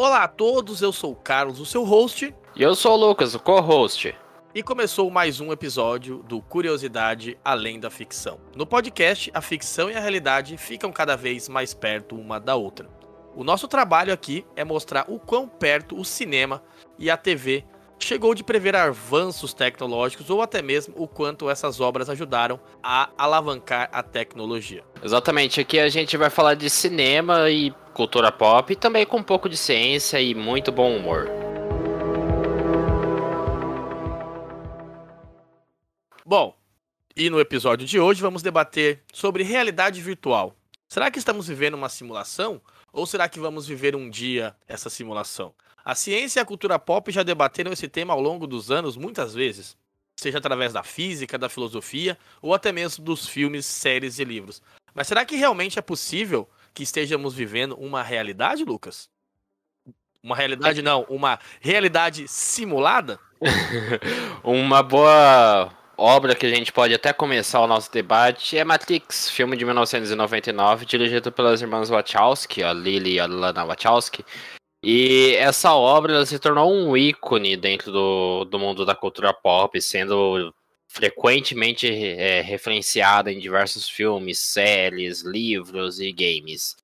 Olá a todos, eu sou o Carlos, o seu host. E eu sou o Lucas, o co-host. E começou mais um episódio do Curiosidade Além da Ficção. No podcast, a ficção e a realidade ficam cada vez mais perto uma da outra. O nosso trabalho aqui é mostrar o quão perto o cinema e a TV chegou de prever avanços tecnológicos ou até mesmo o quanto essas obras ajudaram a alavancar a tecnologia. Exatamente, aqui a gente vai falar de cinema e cultura pop, e também com um pouco de ciência e muito bom humor. Bom, e no episódio de hoje vamos debater sobre realidade virtual. Será que estamos vivendo uma simulação? Ou será que vamos viver um dia essa simulação? A ciência e a cultura pop já debateram esse tema ao longo dos anos muitas vezes, seja através da física, da filosofia ou até mesmo dos filmes, séries e livros. Mas será que realmente é possível que estejamos vivendo uma realidade, Lucas? Uma realidade não, uma realidade simulada? uma boa obra que a gente pode até começar o nosso debate é Matrix, filme de 1999, dirigido pelas irmãs Wachowski, a Lily e a Lana Wachowski. E essa obra se tornou um ícone dentro do, do mundo da cultura pop, sendo frequentemente é, referenciada em diversos filmes, séries, livros e games.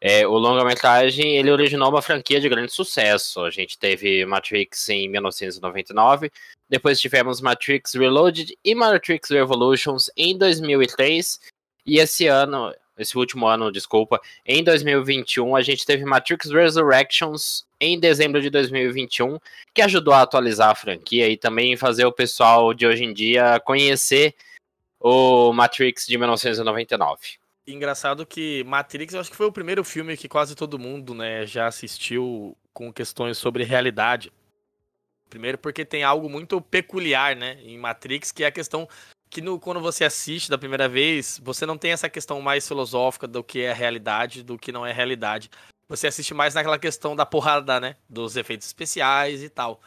É, o longa-metragem ele originou uma franquia de grande sucesso. A gente teve Matrix em 1999, depois tivemos Matrix Reloaded e Matrix Revolutions em 2003, e esse ano, esse último ano, desculpa, em 2021 a gente teve Matrix Resurrections em dezembro de 2021, que ajudou a atualizar a franquia e também fazer o pessoal de hoje em dia conhecer o Matrix de 1999 engraçado que Matrix, eu acho que foi o primeiro filme que quase todo mundo, né, já assistiu com questões sobre realidade. Primeiro porque tem algo muito peculiar, né, em Matrix, que é a questão que no, quando você assiste da primeira vez, você não tem essa questão mais filosófica do que é realidade, do que não é realidade. Você assiste mais naquela questão da porrada, né, dos efeitos especiais e tal.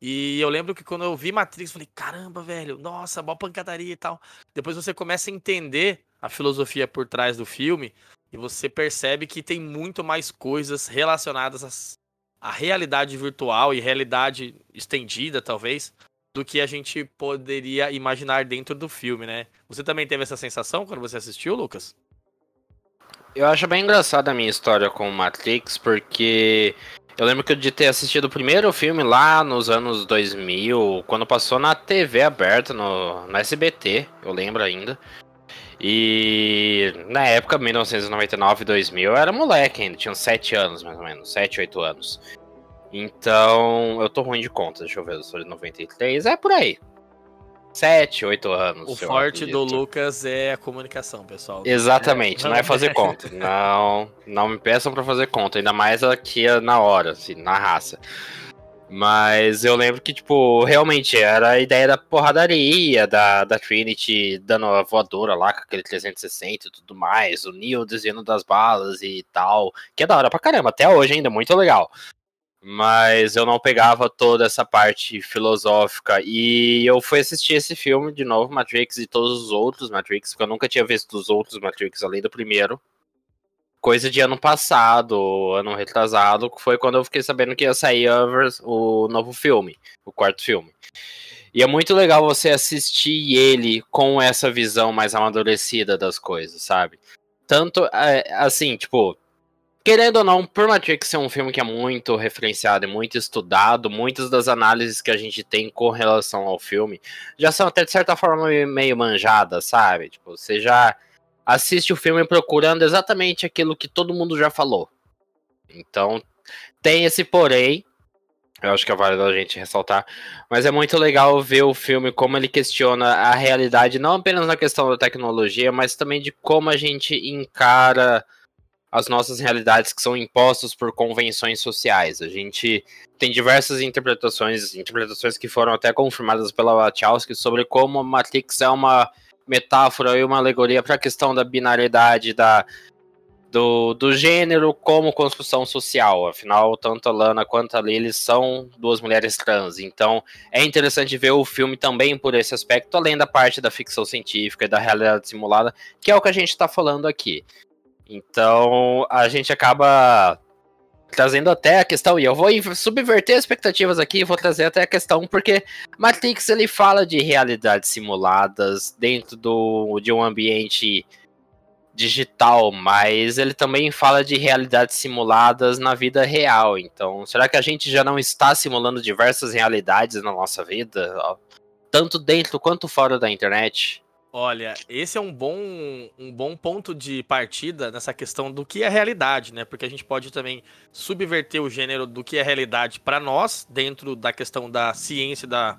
E eu lembro que quando eu vi Matrix, eu falei, caramba, velho, nossa, boa pancadaria e tal. Depois você começa a entender a filosofia por trás do filme e você percebe que tem muito mais coisas relacionadas à realidade virtual e realidade estendida, talvez, do que a gente poderia imaginar dentro do filme, né? Você também teve essa sensação quando você assistiu, Lucas? Eu acho bem engraçada a minha história com Matrix, porque eu lembro que eu de ter assistido o primeiro filme lá nos anos 2000, quando passou na TV aberta, no, no SBT, eu lembro ainda. E na época, 1999, 2000, eu era moleque ainda, tinha uns 7 anos mais ou menos, 7, 8 anos. Então, eu tô ruim de conta, deixa eu ver, eu sou de 93, é por aí. 7, 8 anos. O forte do Lucas é a comunicação, pessoal. Exatamente, é. não é fazer conta. Não, não me peçam para fazer conta, ainda mais aqui na hora, assim, na raça. Mas eu lembro que, tipo, realmente era a ideia da porradaria, da, da Trinity dando a voadora lá com aquele 360 e tudo mais, o Neo desenhando das balas e tal, que é da hora pra caramba, até hoje ainda, muito legal. Mas eu não pegava toda essa parte filosófica. E eu fui assistir esse filme de novo, Matrix, e todos os outros Matrix, porque eu nunca tinha visto os outros Matrix além do primeiro coisa de ano passado, ano retrasado, foi quando eu fiquei sabendo que ia sair o novo filme, o quarto filme. E é muito legal você assistir ele com essa visão mais amadurecida das coisas, sabe? Tanto, é, assim, tipo, querendo ou não, por Matrix ser um filme que é muito referenciado e muito estudado, muitas das análises que a gente tem com relação ao filme já são até de certa forma meio manjadas, sabe? Tipo, você já assiste o filme procurando exatamente aquilo que todo mundo já falou. Então, tem esse porém, eu acho que é válido a gente ressaltar, mas é muito legal ver o filme como ele questiona a realidade, não apenas na questão da tecnologia, mas também de como a gente encara as nossas realidades que são impostas por convenções sociais. A gente tem diversas interpretações, interpretações que foram até confirmadas pela Wachowski sobre como a Matrix é uma metáfora e uma alegoria para a questão da binariedade da, do, do gênero como construção social. Afinal, tanto a Lana quanto a Lily são duas mulheres trans. Então, é interessante ver o filme também por esse aspecto, além da parte da ficção científica e da realidade simulada, que é o que a gente está falando aqui. Então, a gente acaba trazendo até a questão, e eu vou subverter as expectativas aqui, vou trazer até a questão, porque Matrix ele fala de realidades simuladas dentro do, de um ambiente digital, mas ele também fala de realidades simuladas na vida real. Então, será que a gente já não está simulando diversas realidades na nossa vida, tanto dentro quanto fora da internet? Olha, esse é um bom, um bom ponto de partida nessa questão do que é realidade, né? Porque a gente pode também subverter o gênero do que é realidade para nós, dentro da questão da ciência, da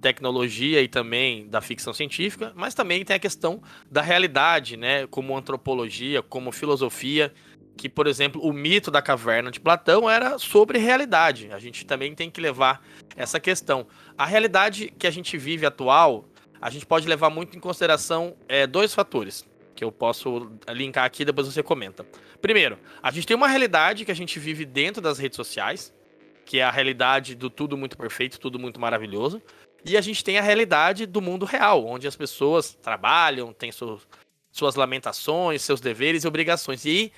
tecnologia e também da ficção científica, mas também tem a questão da realidade, né? Como antropologia, como filosofia, que, por exemplo, o mito da caverna de Platão era sobre realidade. A gente também tem que levar essa questão. A realidade que a gente vive atual a gente pode levar muito em consideração é, dois fatores que eu posso linkar aqui, depois você comenta. Primeiro, a gente tem uma realidade que a gente vive dentro das redes sociais, que é a realidade do tudo muito perfeito, tudo muito maravilhoso. E a gente tem a realidade do mundo real, onde as pessoas trabalham, têm suas, suas lamentações, seus deveres e obrigações. E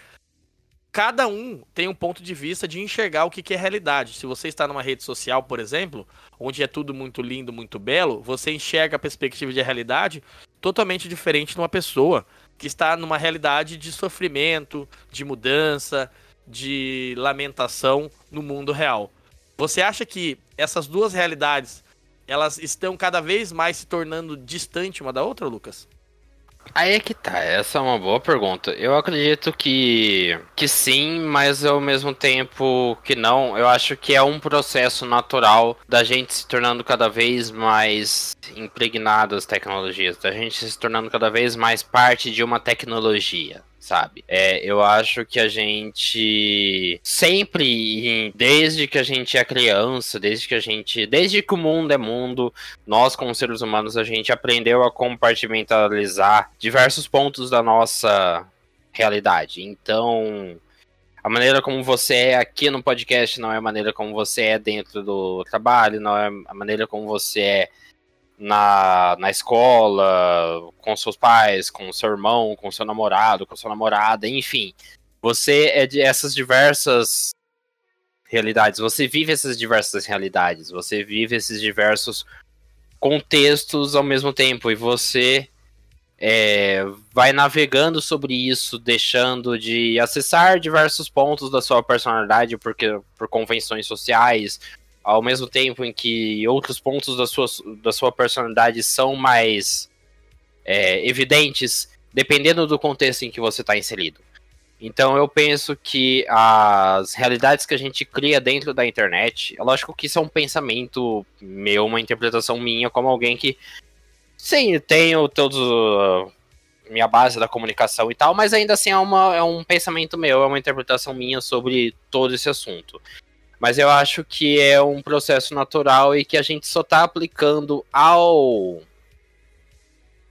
cada um tem um ponto de vista de enxergar o que é realidade. Se você está numa rede social, por exemplo, onde é tudo muito lindo, muito belo, você enxerga a perspectiva de realidade totalmente diferente de uma pessoa que está numa realidade de sofrimento, de mudança, de lamentação no mundo real. Você acha que essas duas realidades elas estão cada vez mais se tornando distante uma da outra, Lucas? Aí é que tá, essa é uma boa pergunta. Eu acredito que, que sim, mas ao mesmo tempo que não. Eu acho que é um processo natural da gente se tornando cada vez mais impregnado das tecnologias, da gente se tornando cada vez mais parte de uma tecnologia sabe? É, eu acho que a gente sempre, desde que a gente é criança, desde que a gente, desde que o mundo é mundo, nós como seres humanos a gente aprendeu a compartimentalizar diversos pontos da nossa realidade. Então, a maneira como você é aqui no podcast não é a maneira como você é dentro do trabalho, não é a maneira como você é na, na escola, com seus pais, com seu irmão, com seu namorado, com sua namorada, enfim. Você é de essas diversas realidades, você vive essas diversas realidades, você vive esses diversos contextos ao mesmo tempo. E você é, vai navegando sobre isso, deixando de acessar diversos pontos da sua personalidade porque, por convenções sociais, ao mesmo tempo em que outros pontos da sua, da sua personalidade são mais é, evidentes, dependendo do contexto em que você está inserido. Então eu penso que as realidades que a gente cria dentro da internet, é lógico que isso é um pensamento meu, uma interpretação minha, como alguém que, sim, tenho todos uh, minha base da comunicação e tal, mas ainda assim é, uma, é um pensamento meu, é uma interpretação minha sobre todo esse assunto. Mas eu acho que é um processo natural e que a gente só está aplicando ao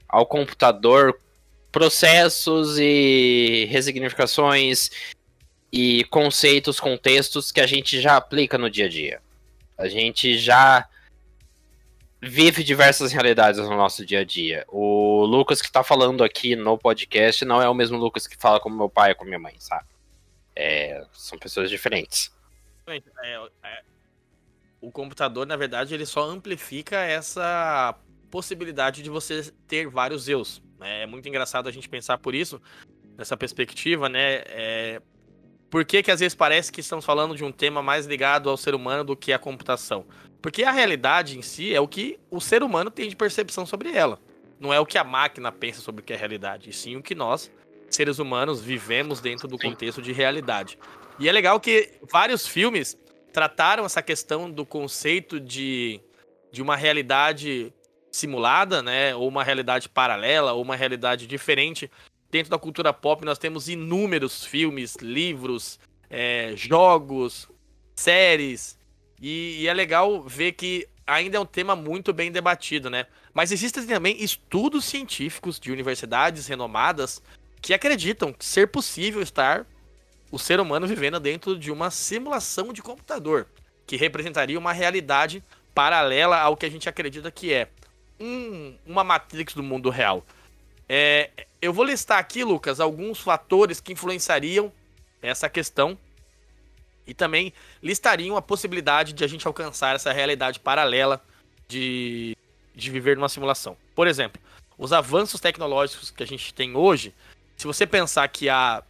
ao computador processos e resignificações e conceitos, contextos que a gente já aplica no dia a dia. A gente já vive diversas realidades no nosso dia a dia. O Lucas que está falando aqui no podcast não é o mesmo Lucas que fala com meu pai e com minha mãe, sabe? É, são pessoas diferentes. É, é, o computador, na verdade, ele só amplifica essa possibilidade de você ter vários eus. Né? É muito engraçado a gente pensar por isso, nessa perspectiva, né? É... Por que, que às vezes parece que estamos falando de um tema mais ligado ao ser humano do que à computação? Porque a realidade em si é o que o ser humano tem de percepção sobre ela. Não é o que a máquina pensa sobre o que é realidade, e sim o que nós, seres humanos, vivemos dentro do contexto de realidade. E é legal que vários filmes trataram essa questão do conceito de, de uma realidade simulada, né? Ou uma realidade paralela, ou uma realidade diferente. Dentro da cultura pop, nós temos inúmeros filmes, livros, é, jogos, séries. E, e é legal ver que ainda é um tema muito bem debatido, né? Mas existem também estudos científicos de universidades renomadas que acreditam ser possível estar o ser humano vivendo dentro de uma simulação de computador, que representaria uma realidade paralela ao que a gente acredita que é um, uma Matrix do mundo real. É, eu vou listar aqui, Lucas, alguns fatores que influenciariam essa questão E também listariam a possibilidade de a gente alcançar essa realidade paralela de, de viver numa simulação. Por exemplo, os avanços tecnológicos que a gente tem hoje, se você pensar que a.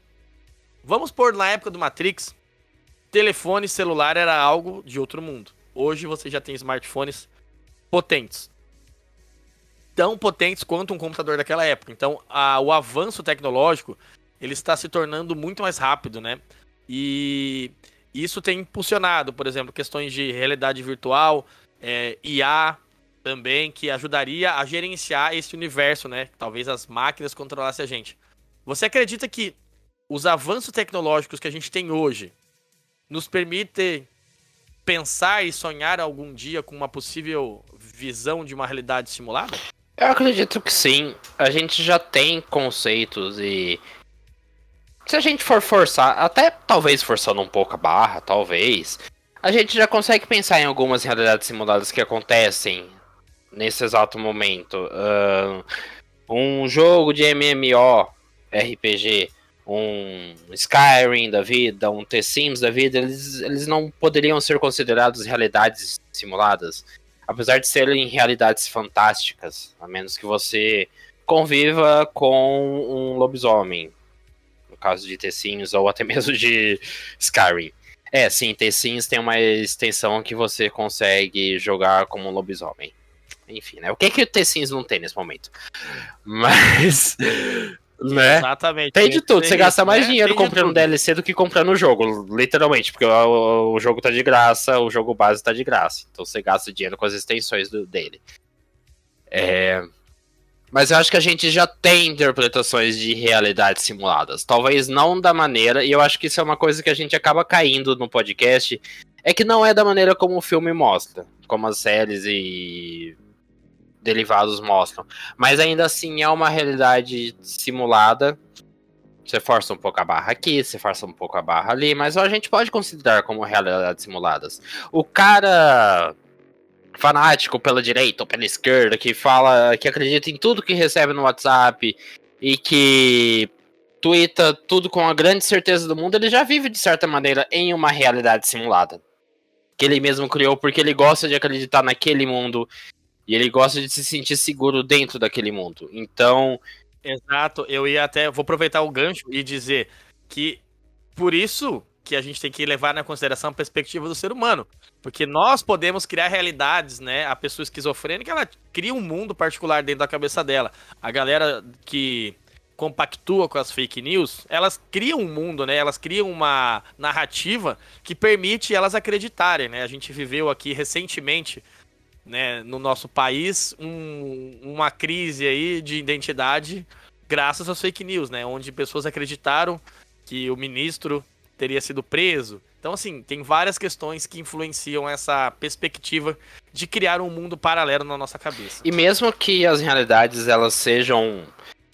Vamos pôr na época do Matrix, telefone celular era algo de outro mundo. Hoje você já tem smartphones potentes. Tão potentes quanto um computador daquela época. Então, a, o avanço tecnológico ele está se tornando muito mais rápido, né? E isso tem impulsionado, por exemplo, questões de realidade virtual, é, IA também, que ajudaria a gerenciar esse universo, né? Talvez as máquinas controlassem a gente. Você acredita que os avanços tecnológicos que a gente tem hoje nos permitem pensar e sonhar algum dia com uma possível visão de uma realidade simulada? Eu acredito que sim. A gente já tem conceitos e. Se a gente for forçar, até talvez forçando um pouco a barra, talvez, a gente já consegue pensar em algumas realidades simuladas que acontecem nesse exato momento. Um jogo de MMO, RPG, um Skyrim da vida, um The-Sims da vida, eles, eles não poderiam ser considerados realidades simuladas. Apesar de serem realidades fantásticas, a menos que você conviva com um lobisomem. No caso de The-Sims ou até mesmo de Skyrim. É, sim, The-Sims tem uma extensão que você consegue jogar como um lobisomem. Enfim, né? O que é que o The-Sims não tem nesse momento? Mas né? Exatamente. Tem de tudo. Você gasta mais né? dinheiro comprando DLC do que comprando o jogo, literalmente. Porque o, o, jogo tá de graça, o jogo base tá de graça. Então você gasta dinheiro com as extensões do, dele. É... Mas eu acho que a gente já tem interpretações de realidades simuladas. Talvez não da maneira, e eu acho que isso é uma coisa que a gente acaba caindo no podcast, é que não é da maneira como o filme mostra. Como as séries e derivados mostram. Mas ainda assim é uma realidade simulada. Você força um pouco a barra aqui, você força um pouco a barra ali, mas a gente pode considerar como realidades simuladas. O cara fanático pela direita ou pela esquerda que fala que acredita em tudo que recebe no WhatsApp e que twitta tudo com a grande certeza do mundo, ele já vive de certa maneira em uma realidade simulada. Que ele mesmo criou porque ele gosta de acreditar naquele mundo e ele gosta de se sentir seguro dentro daquele mundo. Então. Exato, eu ia até. Vou aproveitar o gancho e dizer que por isso que a gente tem que levar na consideração a perspectiva do ser humano. Porque nós podemos criar realidades, né? A pessoa esquizofrênica, ela cria um mundo particular dentro da cabeça dela. A galera que compactua com as fake news, elas criam um mundo, né? Elas criam uma narrativa que permite elas acreditarem, né? A gente viveu aqui recentemente né, no nosso país um, uma crise aí de identidade graças às fake news, né, onde pessoas acreditaram que o ministro teria sido preso. Então, assim, tem várias questões que influenciam essa perspectiva de criar um mundo paralelo na nossa cabeça. E mesmo que as realidades elas sejam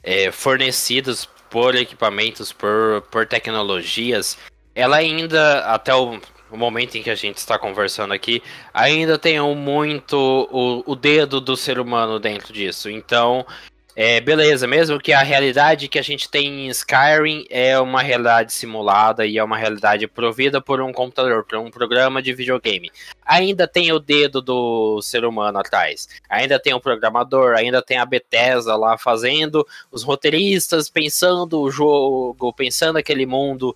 é, fornecidas por equipamentos, por, por tecnologias, ela ainda, até o, o momento em que a gente está conversando aqui, ainda tem muito o, o dedo do ser humano dentro disso. Então, é, beleza, mesmo que a realidade que a gente tem em Skyrim é uma realidade simulada e é uma realidade provida por um computador, por um programa de videogame. Ainda tem o dedo do ser humano atrás. Ainda tem o programador, ainda tem a Bethesda lá fazendo, os roteiristas pensando o jogo, pensando aquele mundo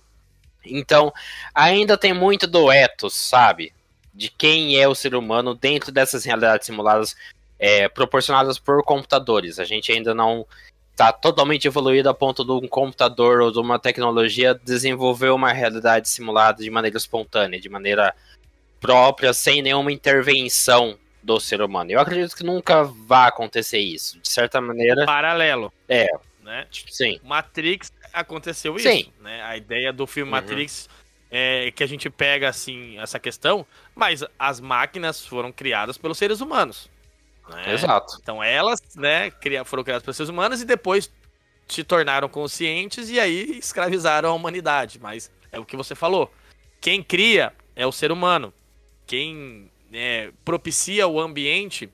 então, ainda tem muito do ethos, sabe? De quem é o ser humano dentro dessas realidades simuladas é, proporcionadas por computadores. A gente ainda não está totalmente evoluído a ponto de um computador ou de uma tecnologia desenvolver uma realidade simulada de maneira espontânea, de maneira própria, sem nenhuma intervenção do ser humano. Eu acredito que nunca vai acontecer isso. De certa maneira. Paralelo. É. Né? Sim. Matrix aconteceu Sim. isso, né? A ideia do filme uhum. Matrix é que a gente pega assim essa questão, mas as máquinas foram criadas pelos seres humanos. Né? Exato. Então elas, né, foram criadas pelos seres humanos e depois se tornaram conscientes e aí escravizaram a humanidade. Mas é o que você falou. Quem cria é o ser humano. Quem né, propicia o ambiente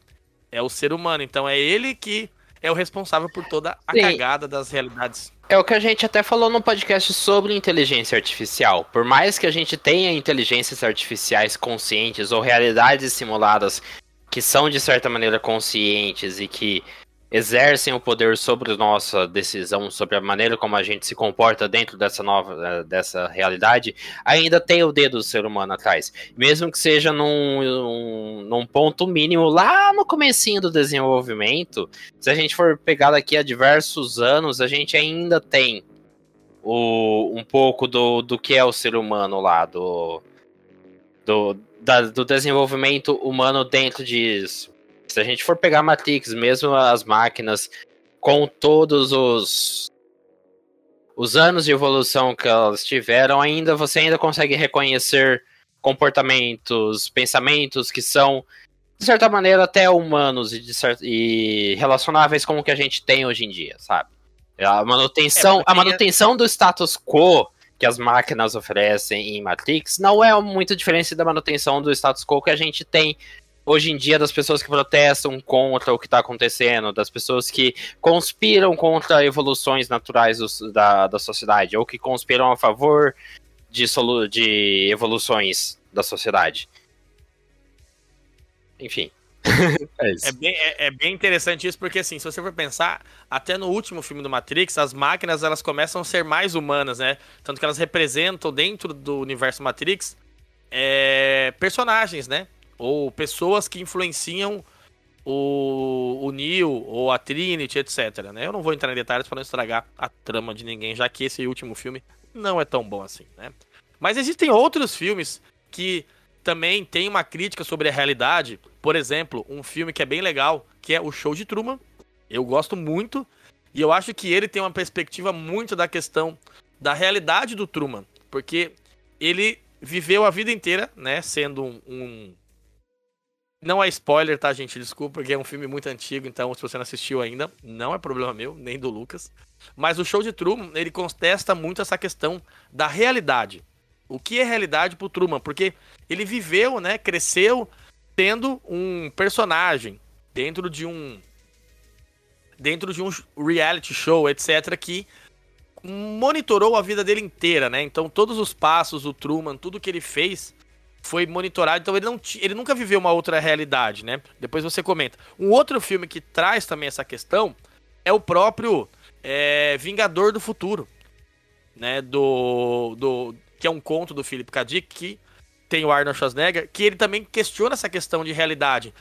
é o ser humano. Então é ele que é o responsável por toda a Sim. cagada das realidades. É o que a gente até falou no podcast sobre inteligência artificial. Por mais que a gente tenha inteligências artificiais conscientes ou realidades simuladas que são de certa maneira conscientes e que exercem o poder sobre nossa decisão, sobre a maneira como a gente se comporta dentro dessa nova eh, dessa realidade, ainda tem o dedo do ser humano atrás. Mesmo que seja num, um, num ponto mínimo lá no comecinho do desenvolvimento, se a gente for pegar daqui a diversos anos, a gente ainda tem o, um pouco do, do que é o ser humano lá, do, do, da, do desenvolvimento humano dentro disso se a gente for pegar Matrix, mesmo as máquinas com todos os os anos de evolução que elas tiveram, ainda você ainda consegue reconhecer comportamentos, pensamentos que são de certa maneira até humanos e, certa, e relacionáveis com o que a gente tem hoje em dia, sabe? A manutenção, é a manutenção do status quo que as máquinas oferecem em Matrix não é muito diferente da manutenção do status quo que a gente tem hoje em dia das pessoas que protestam contra o que está acontecendo, das pessoas que conspiram contra evoluções naturais do, da, da sociedade, ou que conspiram a favor de, solu de evoluções da sociedade. Enfim. é, é, bem, é, é, bem interessante isso, porque assim, se você for pensar, até no último filme do Matrix, as máquinas elas começam a ser mais humanas, né? Tanto que elas representam dentro do universo Matrix é, personagens, né? Ou pessoas que influenciam o, o Neo ou a Trinity, etc. Né? Eu não vou entrar em detalhes para não estragar a trama de ninguém, já que esse último filme não é tão bom assim. Né? Mas existem outros filmes que também têm uma crítica sobre a realidade. Por exemplo, um filme que é bem legal, que é O Show de Truman. Eu gosto muito e eu acho que ele tem uma perspectiva muito da questão da realidade do Truman, porque ele viveu a vida inteira, né, sendo um, um não é spoiler, tá, gente? Desculpa, porque é um filme muito antigo, então se você não assistiu ainda, não é problema meu, nem do Lucas. Mas o show de Truman, ele contesta muito essa questão da realidade. O que é realidade pro Truman? Porque ele viveu, né, cresceu tendo um personagem dentro de um dentro de um reality show, etc, que monitorou a vida dele inteira, né? Então todos os passos, o Truman, tudo que ele fez, foi monitorado, então ele, não, ele nunca viveu uma outra realidade, né? Depois você comenta. Um outro filme que traz também essa questão é o próprio é, Vingador do Futuro, né? Do, do que é um conto do Philip K. Dick que tem o Arnold Schwarzenegger, que ele também questiona essa questão de realidade.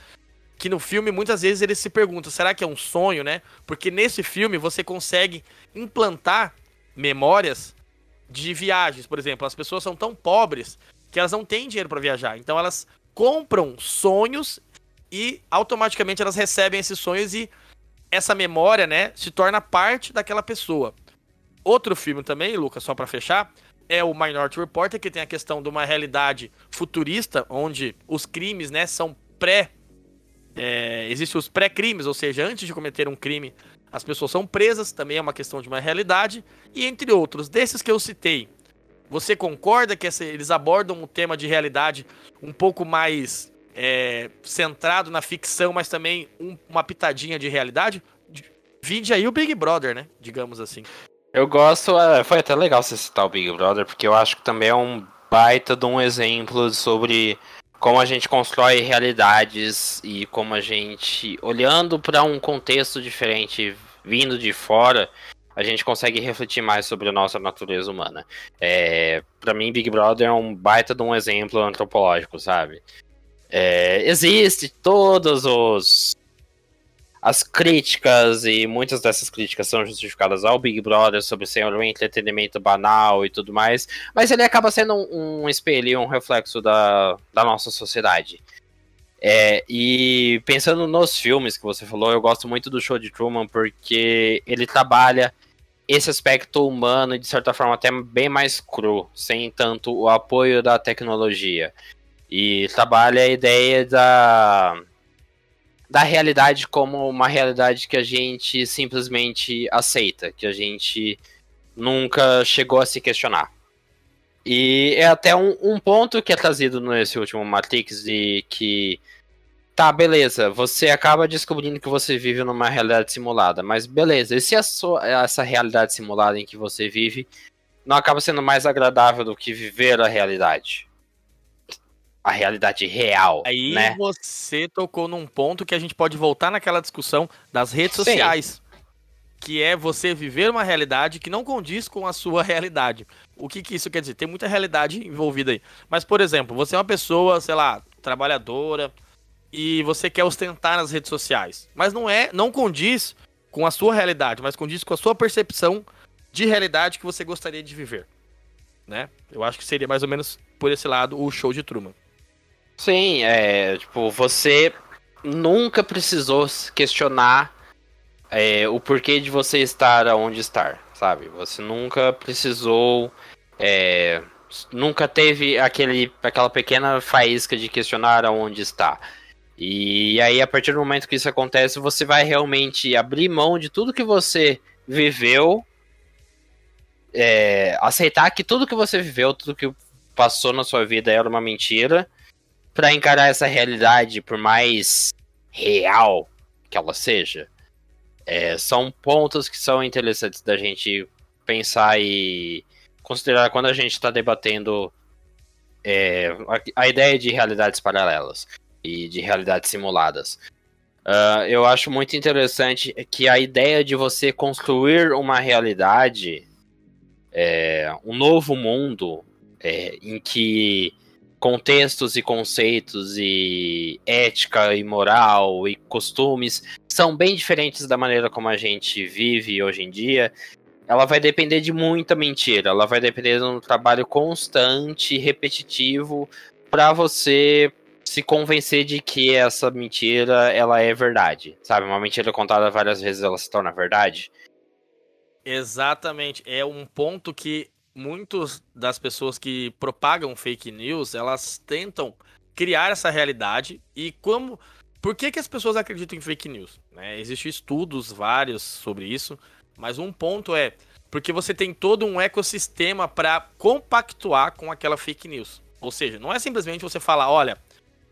Que no filme muitas vezes ele se pergunta, será que é um sonho, né? Porque nesse filme você consegue implantar memórias de viagens, por exemplo. As pessoas são tão pobres que elas não têm dinheiro para viajar. Então elas compram sonhos e automaticamente elas recebem esses sonhos e essa memória, né, se torna parte daquela pessoa. Outro filme também, Lucas, só para fechar, é o Minority Report, que tem a questão de uma realidade futurista, onde os crimes, né, são pré é, existem os pré-crimes, ou seja, antes de cometer um crime, as pessoas são presas, também é uma questão de uma realidade, e entre outros, desses que eu citei, você concorda que essa, eles abordam um tema de realidade um pouco mais é, centrado na ficção, mas também um, uma pitadinha de realidade? Vinde aí o Big Brother, né? Digamos assim. Eu gosto, é, foi até legal você citar o Big Brother, porque eu acho que também é um baita de um exemplo sobre como a gente constrói realidades e como a gente, olhando para um contexto diferente, vindo de fora, a gente consegue refletir mais sobre a nossa natureza humana. É, para mim, Big Brother é um baita de um exemplo antropológico, sabe? É, existe todos os as críticas e muitas dessas críticas são justificadas ao Big Brother sobre ser um entretenimento banal e tudo mais, mas ele acaba sendo um, um espelho um reflexo da, da nossa sociedade. É, e pensando nos filmes que você falou, eu gosto muito do show de Truman porque ele trabalha esse aspecto humano de certa forma até bem mais cru, sem tanto o apoio da tecnologia. E trabalha a ideia da da realidade como uma realidade que a gente simplesmente aceita, que a gente nunca chegou a se questionar. E é até um, um ponto que é trazido nesse último Matrix de que tá, beleza, você acaba descobrindo que você vive numa realidade simulada, mas beleza, e se a sua, essa realidade simulada em que você vive não acaba sendo mais agradável do que viver a realidade? A realidade real. Aí né? você tocou num ponto que a gente pode voltar naquela discussão das redes Sim. sociais. Que é você viver uma realidade que não condiz com a sua realidade. O que, que isso quer dizer? Tem muita realidade envolvida aí. Mas, por exemplo, você é uma pessoa, sei lá, trabalhadora, e você quer ostentar nas redes sociais. Mas não é, não condiz com a sua realidade, mas condiz com a sua percepção de realidade que você gostaria de viver. Né? Eu acho que seria mais ou menos por esse lado o show de Truman. Sim, é, tipo, você nunca precisou questionar é, o porquê de você estar onde estar, sabe? Você nunca precisou é, nunca teve aquele, aquela pequena faísca de questionar aonde está. E aí, a partir do momento que isso acontece, você vai realmente abrir mão de tudo que você viveu, é, aceitar que tudo que você viveu, tudo que passou na sua vida era uma mentira, para encarar essa realidade, por mais real que ela seja. É, são pontos que são interessantes da gente pensar e considerar quando a gente está debatendo é, a, a ideia de realidades paralelas e de realidades simuladas. Uh, eu acho muito interessante que a ideia de você construir uma realidade, é, um novo mundo, é, em que contextos e conceitos e ética e moral e costumes são bem diferentes da maneira como a gente vive hoje em dia, ela vai depender de muita mentira, ela vai depender de um trabalho constante, repetitivo, para você se convencer de que essa mentira ela é verdade, sabe? Uma mentira contada várias vezes ela se torna verdade. Exatamente, é um ponto que muitas das pessoas que propagam fake news, elas tentam criar essa realidade e como por que, que as pessoas acreditam em fake news? Né? Existem estudos vários sobre isso, mas um ponto é porque você tem todo um ecossistema para compactuar com aquela fake news. Ou seja, não é simplesmente você falar, olha,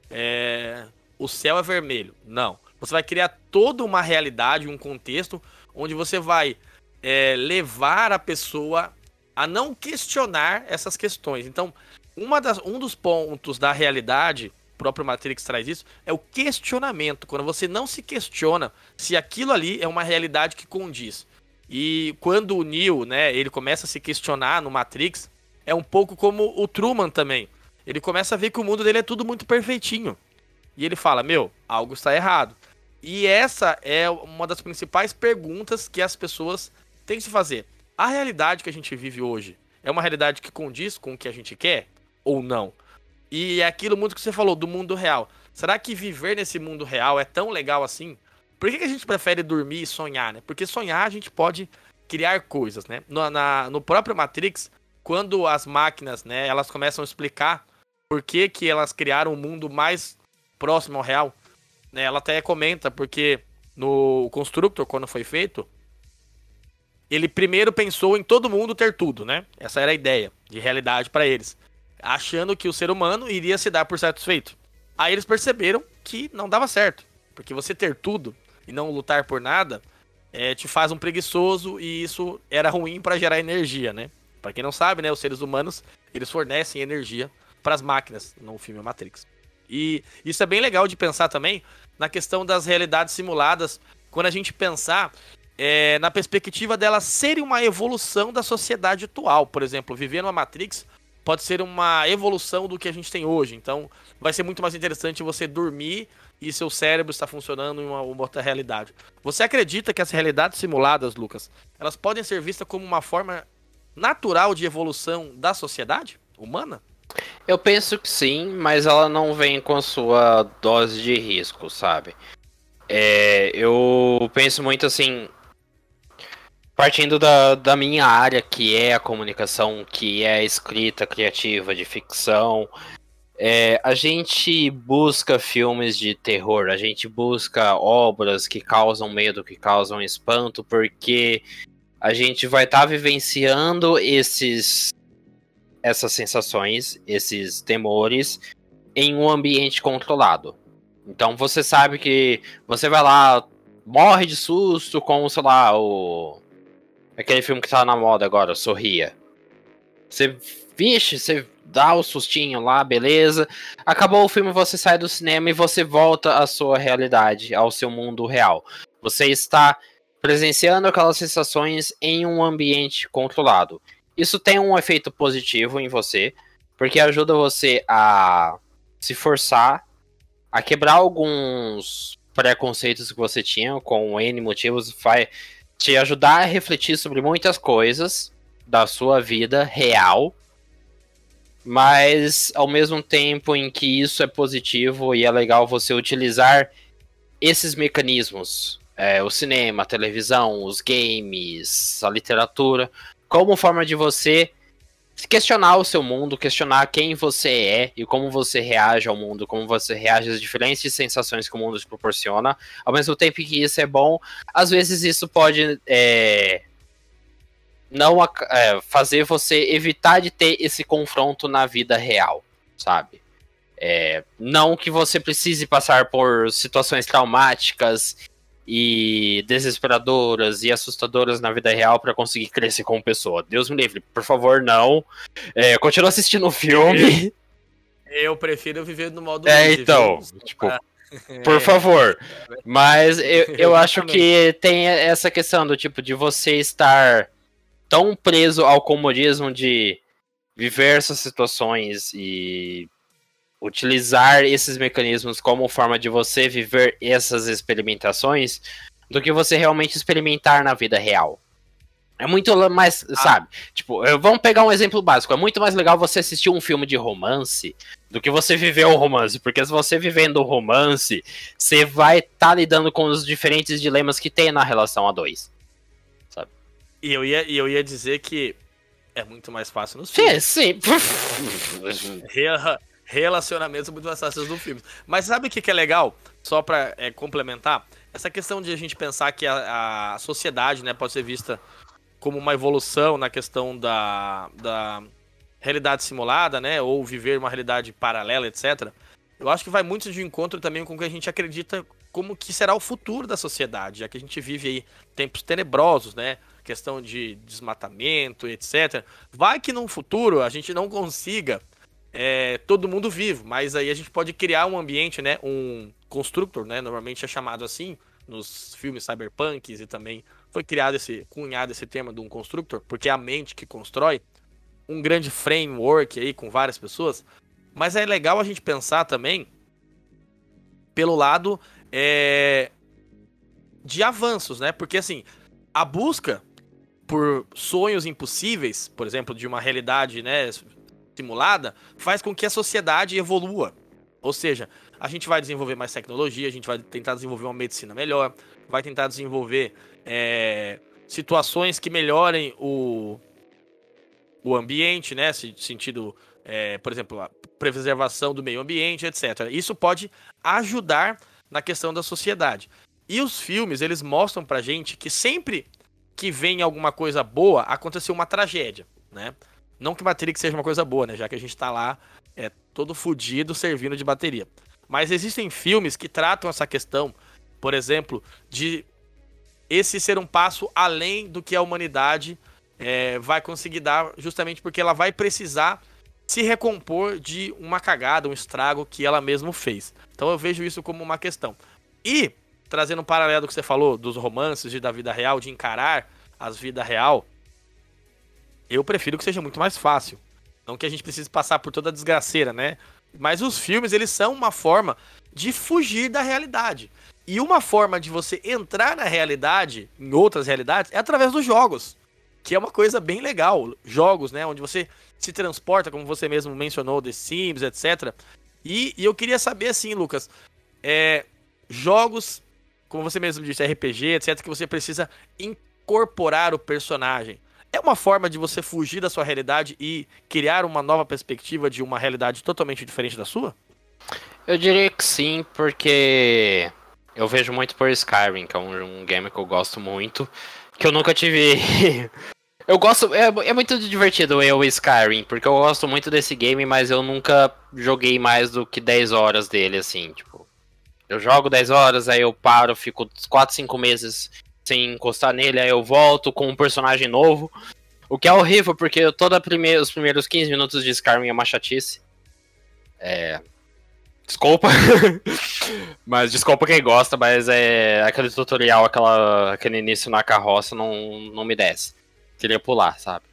é, o céu é vermelho. Não. Você vai criar toda uma realidade, um contexto, onde você vai é, levar a pessoa a não questionar essas questões. Então, uma das, um dos pontos da realidade, o próprio Matrix traz isso, é o questionamento. Quando você não se questiona se aquilo ali é uma realidade que condiz. E quando o Neo, né, ele começa a se questionar no Matrix, é um pouco como o Truman também. Ele começa a ver que o mundo dele é tudo muito perfeitinho. E ele fala: Meu, algo está errado. E essa é uma das principais perguntas que as pessoas têm que se fazer. A realidade que a gente vive hoje é uma realidade que condiz com o que a gente quer ou não? E é aquilo muito que você falou do mundo real. Será que viver nesse mundo real é tão legal assim? Por que, a gente prefere dormir e sonhar, né? Porque sonhar a gente pode criar coisas, né? No, na, no próprio Matrix, quando as máquinas, né, elas começam a explicar por que, que elas criaram um mundo mais próximo ao real. Né? Ela até comenta, porque no Constructor, quando foi feito, ele primeiro pensou em todo mundo ter tudo, né? Essa era a ideia de realidade para eles. Achando que o ser humano iria se dar por satisfeito. Aí eles perceberam que não dava certo. Porque você ter tudo e não lutar por nada é, te faz um preguiçoso e isso era ruim para gerar energia, né? Para quem não sabe, né, os seres humanos eles fornecem energia para as máquinas no filme Matrix. E isso é bem legal de pensar também na questão das realidades simuladas, quando a gente pensar é, na perspectiva delas serem uma evolução da sociedade atual. Por exemplo, viver numa Matrix pode ser uma evolução do que a gente tem hoje. Então, vai ser muito mais interessante você dormir e seu cérebro está funcionando em uma, uma outra realidade. Você acredita que as realidades simuladas, Lucas, elas podem ser vistas como uma forma natural de evolução da sociedade humana? Eu penso que sim, mas ela não vem com a sua dose de risco, sabe? É, eu penso muito assim. Partindo da, da minha área, que é a comunicação, que é a escrita criativa de ficção, é, a gente busca filmes de terror, a gente busca obras que causam medo, que causam espanto, porque a gente vai estar tá vivenciando esses essas sensações, esses temores em um ambiente controlado. Então você sabe que você vai lá, morre de susto com, sei lá, o. Aquele filme que tá na moda agora, Sorria. Você, vixe, você dá o sustinho lá, beleza. Acabou o filme, você sai do cinema e você volta à sua realidade, ao seu mundo real. Você está presenciando aquelas sensações em um ambiente controlado. Isso tem um efeito positivo em você, porque ajuda você a se forçar a quebrar alguns preconceitos que você tinha com N motivos, vai te ajudar a refletir sobre muitas coisas da sua vida real, mas ao mesmo tempo em que isso é positivo e é legal você utilizar esses mecanismos, é, o cinema, a televisão, os games, a literatura, como forma de você questionar o seu mundo, questionar quem você é e como você reage ao mundo, como você reage às diferentes sensações que o mundo te proporciona. Ao mesmo tempo que isso é bom, às vezes isso pode é, não é, fazer você evitar de ter esse confronto na vida real, sabe? É, não que você precise passar por situações traumáticas e desesperadoras e assustadoras na vida real para conseguir crescer como pessoa. Deus me livre, por favor, não. É, continua assistindo o filme. Eu prefiro viver no modo. É, então, tipo, por favor. Mas eu, eu acho que tem essa questão do tipo de você estar tão preso ao comodismo de viver essas situações e utilizar esses mecanismos como forma de você viver essas experimentações do que você realmente experimentar na vida real. É muito mais, ah. sabe? Tipo, vamos pegar um exemplo básico. É muito mais legal você assistir um filme de romance do que você viver o romance. Porque se você vivendo o romance, você vai estar tá lidando com os diferentes dilemas que tem na relação a dois. Sabe? E eu ia, eu ia dizer que é muito mais fácil nos filmes. Sim, sim relacionamentos muito mais fáceis do filme. Mas sabe o que, que é legal? Só para é, complementar, essa questão de a gente pensar que a, a, sociedade né, pode ser vista como uma evolução na questão da, da realidade simulada, né? Ou viver uma realidade paralela, etc. Eu acho que vai muito de encontro também com o que a gente acredita como que será o futuro da sociedade, já que a gente vive aí tempos tenebrosos, né? Questão de desmatamento, etc. Vai que no futuro a gente não consiga é, todo mundo vivo, mas aí a gente pode criar um ambiente, né? Um constructor, né? Normalmente é chamado assim nos filmes cyberpunks e também foi criado esse, cunhado esse termo de um constructor, porque é a mente que constrói um grande framework aí com várias pessoas. Mas é legal a gente pensar também pelo lado é, de avanços, né? Porque assim, a busca por sonhos impossíveis, por exemplo, de uma realidade, né, simulada faz com que a sociedade evolua. Ou seja, a gente vai desenvolver mais tecnologia, a gente vai tentar desenvolver uma medicina melhor, vai tentar desenvolver é, situações que melhorem o, o ambiente, né? Sentido, é, por exemplo, a preservação do meio ambiente, etc. Isso pode ajudar na questão da sociedade. E os filmes, eles mostram pra gente que sempre que vem alguma coisa boa, aconteceu uma tragédia, né? Não que Matrix seja uma coisa boa, né? Já que a gente tá lá é todo fudido servindo de bateria. Mas existem filmes que tratam essa questão, por exemplo, de esse ser um passo além do que a humanidade é, vai conseguir dar, justamente porque ela vai precisar se recompor de uma cagada, um estrago que ela mesma fez. Então eu vejo isso como uma questão. E, trazendo um paralelo que você falou, dos romances e da vida real, de encarar as vidas real, eu prefiro que seja muito mais fácil. Não que a gente precise passar por toda a desgraceira, né? Mas os filmes, eles são uma forma de fugir da realidade. E uma forma de você entrar na realidade, em outras realidades, é através dos jogos. Que é uma coisa bem legal. Jogos, né? Onde você se transporta, como você mesmo mencionou, The Sims, etc. E, e eu queria saber, assim, Lucas, é, jogos, como você mesmo disse, RPG, etc., que você precisa incorporar o personagem é uma forma de você fugir da sua realidade e criar uma nova perspectiva de uma realidade totalmente diferente da sua? Eu diria que sim, porque eu vejo muito por Skyrim, que é um, um game que eu gosto muito, que eu nunca tive. eu gosto. É, é muito divertido eu Skyrim, porque eu gosto muito desse game, mas eu nunca joguei mais do que 10 horas dele, assim, tipo. Eu jogo 10 horas, aí eu paro, fico 4, 5 meses sem encostar nele, aí eu volto com um personagem novo. O que é horrível, porque toda os primeiros 15 minutos de Skyrim é uma chatice. É. Desculpa. mas desculpa quem gosta, mas é aquele tutorial, aquela, aquele início na carroça não, não me desce. Queria pular, sabe?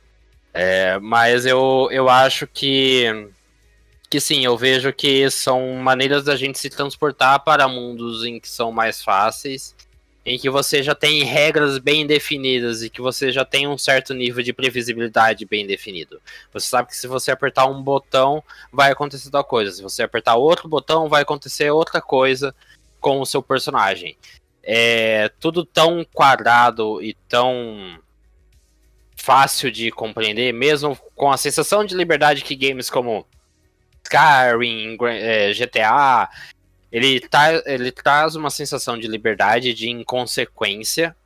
É, mas eu, eu acho que que sim, eu vejo que são maneiras da gente se transportar para mundos em que são mais fáceis, em que você já tem regras bem definidas e que você já tem um certo nível de previsibilidade bem definido. Você sabe que se você apertar um botão, vai acontecer tal coisa. Se você apertar outro botão, vai acontecer outra coisa com o seu personagem. É tudo tão quadrado e tão fácil de compreender, mesmo com a sensação de liberdade que games como Skyrim, é, GTA, ele, tá, ele traz uma sensação de liberdade, de inconsequência,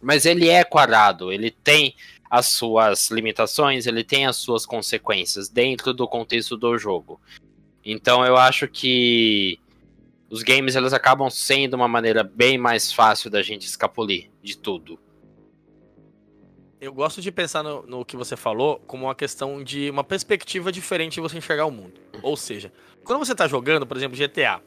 mas ele é quadrado, ele tem as suas limitações, ele tem as suas consequências dentro do contexto do jogo. Então eu acho que os games eles acabam sendo uma maneira bem mais fácil da gente escapulir de tudo eu gosto de pensar no, no, que você falou como uma questão de uma perspectiva diferente de você enxergar o mundo. Ou seja, quando você está jogando, por exemplo, GTA,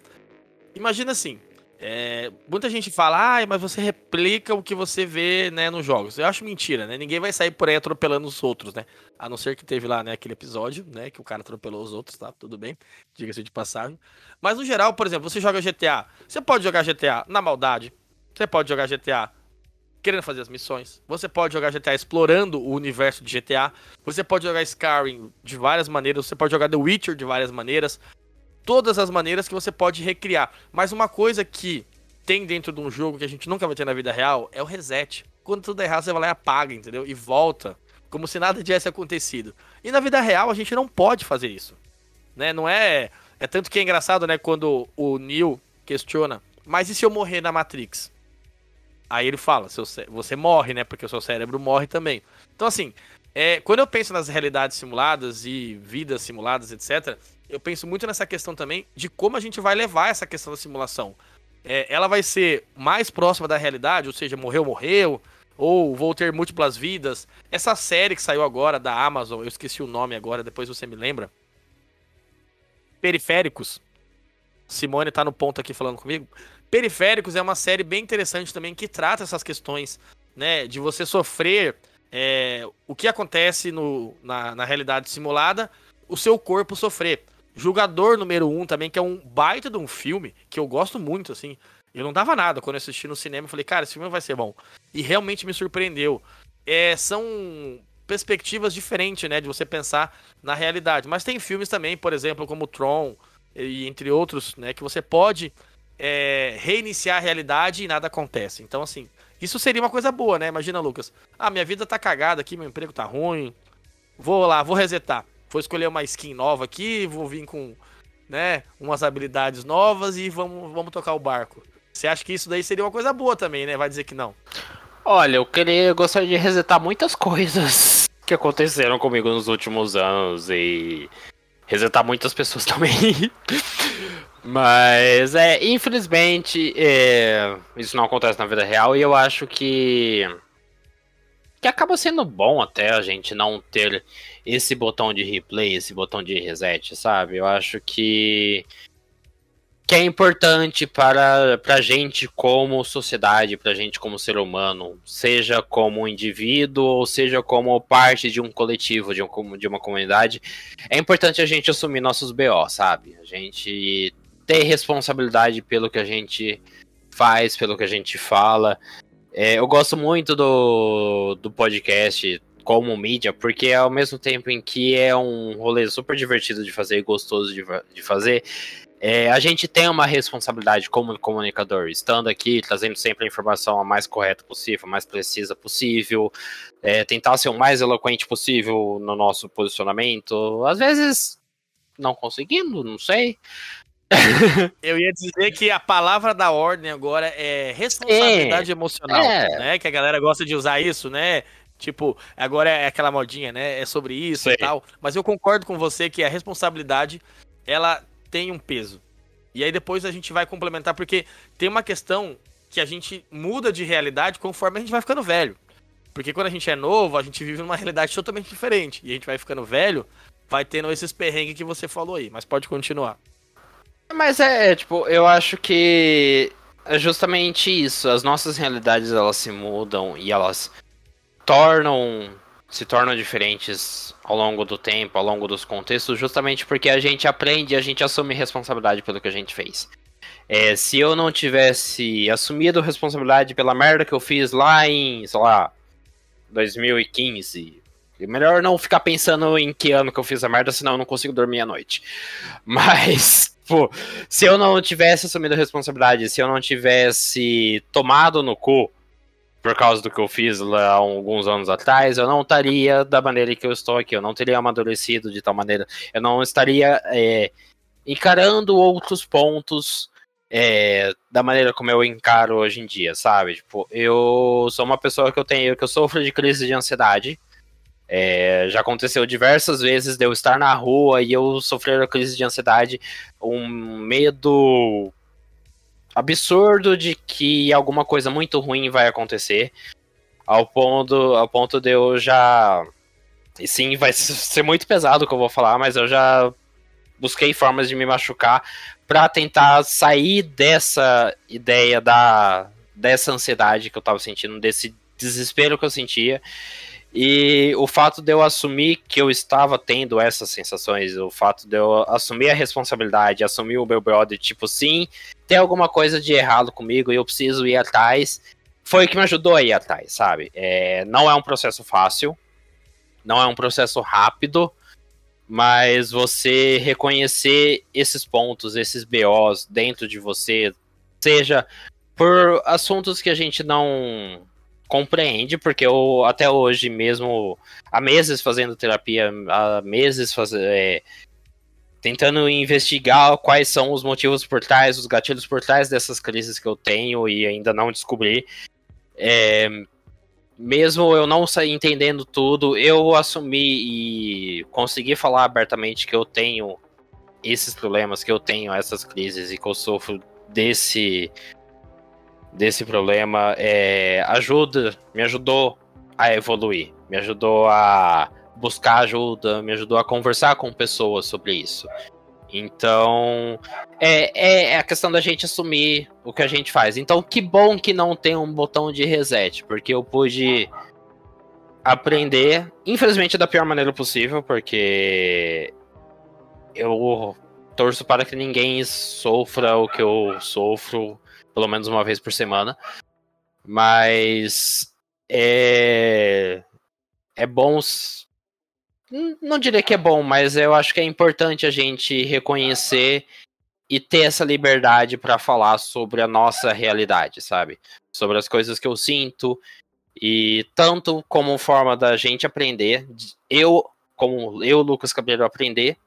imagina assim. É, muita gente fala, ah, mas você replica o que você vê né, nos jogos. Eu acho mentira, né? Ninguém vai sair por aí atropelando os outros, né? A não ser que teve lá né, aquele episódio, né? Que o cara atropelou os outros, tá? Tudo bem, diga-se de passagem. Mas no geral, por exemplo, você joga GTA. Você pode jogar GTA na maldade. Você pode jogar GTA querendo fazer as missões. Você pode jogar GTA explorando o universo de GTA. Você pode jogar Skyrim de várias maneiras. Você pode jogar The Witcher de várias maneiras. Todas as maneiras que você pode recriar. Mas uma coisa que tem dentro de um jogo que a gente nunca vai ter na vida real é o reset. Quando tudo errado, você vai lá e apaga, entendeu? E volta. Como se nada tivesse acontecido. E na vida real, a gente não pode fazer isso. Né? Não é. É tanto que é engraçado, né? Quando o Neo questiona. Mas e se eu morrer na Matrix? Aí ele fala, seu você morre, né? Porque o seu cérebro morre também. Então, assim, é, quando eu penso nas realidades simuladas e vidas simuladas, etc., eu penso muito nessa questão também de como a gente vai levar essa questão da simulação. É, ela vai ser mais próxima da realidade, ou seja, morreu, morreu, ou vou ter múltiplas vidas. Essa série que saiu agora da Amazon, eu esqueci o nome agora, depois você me lembra. Periféricos. Simone tá no ponto aqui falando comigo. Periféricos é uma série bem interessante também que trata essas questões, né? De você sofrer é, o que acontece no, na, na realidade simulada, o seu corpo sofrer. Julgador número um também, que é um baita de um filme, que eu gosto muito, assim. Eu não dava nada quando eu assisti no cinema. Eu falei, cara, esse filme vai ser bom. E realmente me surpreendeu. É, são perspectivas diferentes, né? De você pensar na realidade. Mas tem filmes também, por exemplo, como Tron, e entre outros, né? Que você pode é, reiniciar a realidade e nada acontece. Então, assim, isso seria uma coisa boa, né? Imagina, Lucas. Ah, minha vida tá cagada aqui, meu emprego tá ruim. Vou lá, vou resetar. Vou escolher uma skin nova aqui, vou vir com, né, umas habilidades novas e vamos, vamos tocar o barco. Você acha que isso daí seria uma coisa boa também, né? Vai dizer que não. Olha, eu queria, eu gostaria de resetar muitas coisas que aconteceram comigo nos últimos anos e resetar muitas pessoas também. Mas, é, infelizmente, é, isso não acontece na vida real e eu acho que. Que acaba sendo bom até a gente não ter esse botão de replay, esse botão de reset, sabe? Eu acho que. que é importante para a gente como sociedade, para a gente como ser humano, seja como indivíduo ou seja como parte de um coletivo, de, um, de uma comunidade. É importante a gente assumir nossos BO, sabe? A gente ter responsabilidade pelo que a gente faz, pelo que a gente fala. É, eu gosto muito do, do podcast como mídia, porque ao mesmo tempo em que é um rolê super divertido de fazer e gostoso de, de fazer, é, a gente tem uma responsabilidade como comunicador, estando aqui, trazendo sempre a informação a mais correta possível, a mais precisa possível, é, tentar ser o mais eloquente possível no nosso posicionamento, às vezes não conseguindo, não sei, Eu ia dizer que a palavra da ordem agora é responsabilidade é, emocional, é. né? Que a galera gosta de usar isso, né? Tipo, agora é aquela modinha, né? É sobre isso Sei. e tal. Mas eu concordo com você que a responsabilidade, ela tem um peso. E aí depois a gente vai complementar, porque tem uma questão que a gente muda de realidade conforme a gente vai ficando velho. Porque quando a gente é novo, a gente vive numa realidade totalmente diferente. E a gente vai ficando velho, vai tendo esses perrengues que você falou aí. Mas pode continuar. Mas é, é, tipo, eu acho que é justamente isso. As nossas realidades elas se mudam e elas tornam se tornam diferentes ao longo do tempo, ao longo dos contextos, justamente porque a gente aprende e a gente assume responsabilidade pelo que a gente fez. É, se eu não tivesse assumido responsabilidade pela merda que eu fiz lá em, sei lá, 2015, é melhor não ficar pensando em que ano que eu fiz a merda, senão eu não consigo dormir à noite. Mas, pô, se eu não tivesse assumido responsabilidade, se eu não tivesse tomado no cu por causa do que eu fiz lá alguns anos atrás, eu não estaria da maneira que eu estou aqui, eu não teria amadurecido de tal maneira, eu não estaria é, encarando outros pontos é, da maneira como eu encaro hoje em dia, sabe? Tipo, eu sou uma pessoa que eu tenho, que eu sofro de crise de ansiedade. É, já aconteceu diversas vezes de eu estar na rua e eu sofrer a crise de ansiedade, um medo absurdo de que alguma coisa muito ruim vai acontecer, ao ponto, ao ponto de eu já. E sim, vai ser muito pesado o que eu vou falar, mas eu já busquei formas de me machucar para tentar sair dessa ideia da dessa ansiedade que eu tava sentindo, desse desespero que eu sentia. E o fato de eu assumir que eu estava tendo essas sensações, o fato de eu assumir a responsabilidade, assumir o meu brother, tipo, sim, tem alguma coisa de errado comigo e eu preciso ir atrás, foi o que me ajudou a ir atrás, sabe? É, não é um processo fácil, não é um processo rápido, mas você reconhecer esses pontos, esses BOs dentro de você, seja por assuntos que a gente não compreende, porque eu até hoje mesmo, há meses fazendo terapia, há meses faz, é, tentando investigar quais são os motivos por trás, os gatilhos por trás dessas crises que eu tenho e ainda não descobri. É, mesmo eu não entendendo tudo, eu assumi e consegui falar abertamente que eu tenho esses problemas, que eu tenho essas crises e que eu sofro desse desse problema é, ajuda, me ajudou a evoluir, me ajudou a buscar ajuda, me ajudou a conversar com pessoas sobre isso. Então, é, é, é, a questão da gente assumir o que a gente faz. Então, que bom que não tem um botão de reset, porque eu pude aprender, infelizmente da pior maneira possível, porque eu torço para que ninguém sofra o que eu sofro pelo menos uma vez por semana. Mas é é bom não diria que é bom, mas eu acho que é importante a gente reconhecer e ter essa liberdade para falar sobre a nossa realidade, sabe? Sobre as coisas que eu sinto e tanto como forma da gente aprender, eu como eu, Lucas Cabreiro, aprender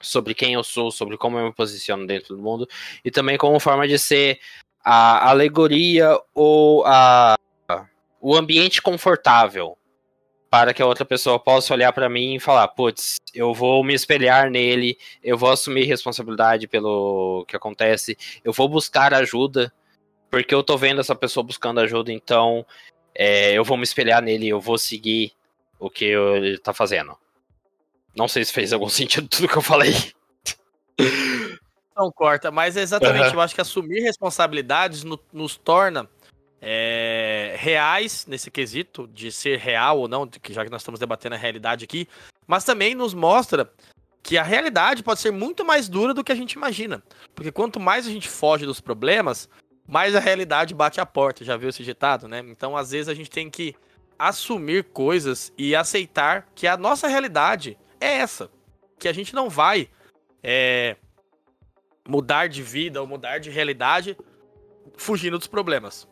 sobre quem eu sou, sobre como eu me posiciono dentro do mundo e também como forma de ser a alegoria ou a, o ambiente confortável para que a outra pessoa possa olhar para mim e falar, putz, eu vou me espelhar nele, eu vou assumir responsabilidade pelo que acontece, eu vou buscar ajuda, porque eu tô vendo essa pessoa buscando ajuda, então é, eu vou me espelhar nele, eu vou seguir o que ele tá fazendo. Não sei se fez algum sentido tudo que eu falei não corta, mas é exatamente, uhum. eu acho que assumir responsabilidades no, nos torna é, reais nesse quesito de ser real ou não, já que nós estamos debatendo a realidade aqui, mas também nos mostra que a realidade pode ser muito mais dura do que a gente imagina. Porque quanto mais a gente foge dos problemas, mais a realidade bate a porta. Já viu esse ditado, né? Então, às vezes, a gente tem que assumir coisas e aceitar que a nossa realidade é essa. Que a gente não vai é, mudar de vida ou mudar de realidade fugindo dos problemas.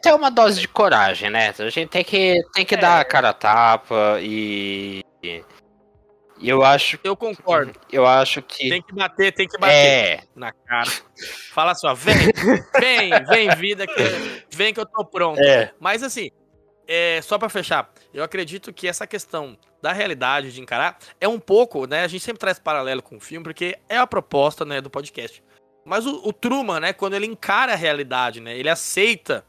Tem, uma dose de coragem, né? A gente tem que, tem que é. dar a cara a tapa e. E eu acho. Eu concordo. Eu acho que. Tem que bater, tem que bater é. na cara. Fala só, vem, vem, vem, vida, que, vem que eu tô pronto. É. Mas assim, é, só para fechar, eu acredito que essa questão da realidade, de encarar, é um pouco, né? A gente sempre traz paralelo com o filme, porque é a proposta, né, do podcast. Mas o, o Truman, né, quando ele encara a realidade, né, ele aceita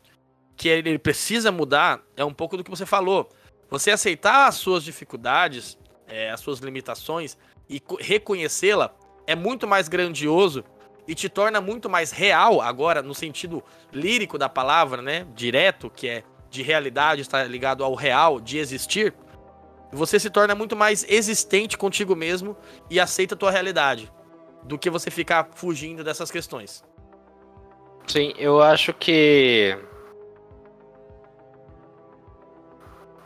que ele precisa mudar, é um pouco do que você falou. Você aceitar as suas dificuldades, é, as suas limitações e reconhecê-la é muito mais grandioso e te torna muito mais real agora no sentido lírico da palavra, né? Direto, que é de realidade, está ligado ao real, de existir. Você se torna muito mais existente contigo mesmo e aceita a tua realidade do que você ficar fugindo dessas questões. Sim, eu acho que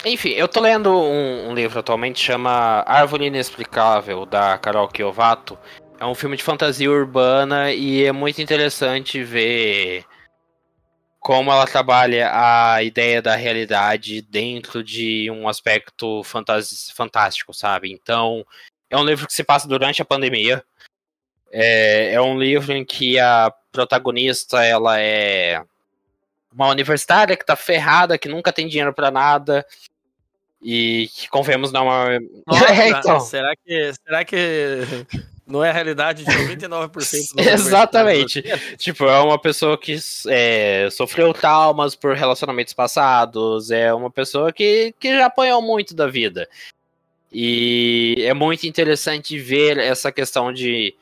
Enfim, eu tô lendo um, um, livro atualmente chama Árvore Inexplicável, da Carol Kiovato. É um filme de fantasia urbana e é muito interessante ver como ela trabalha a ideia da realidade dentro de um aspecto fantástico, sabe? Então, é um livro que se passa durante a pandemia. É, é um livro em que a protagonista ela é uma universitária que tá ferrada, que nunca tem dinheiro para nada. E que convenhamos não é uma. Nossa, é, então. Será que. Será que. Não é a realidade de 99% dos Exatamente. tipo, é uma pessoa que é, sofreu traumas por relacionamentos passados, é uma pessoa que, que já apanhou muito da vida. E é muito interessante ver essa questão de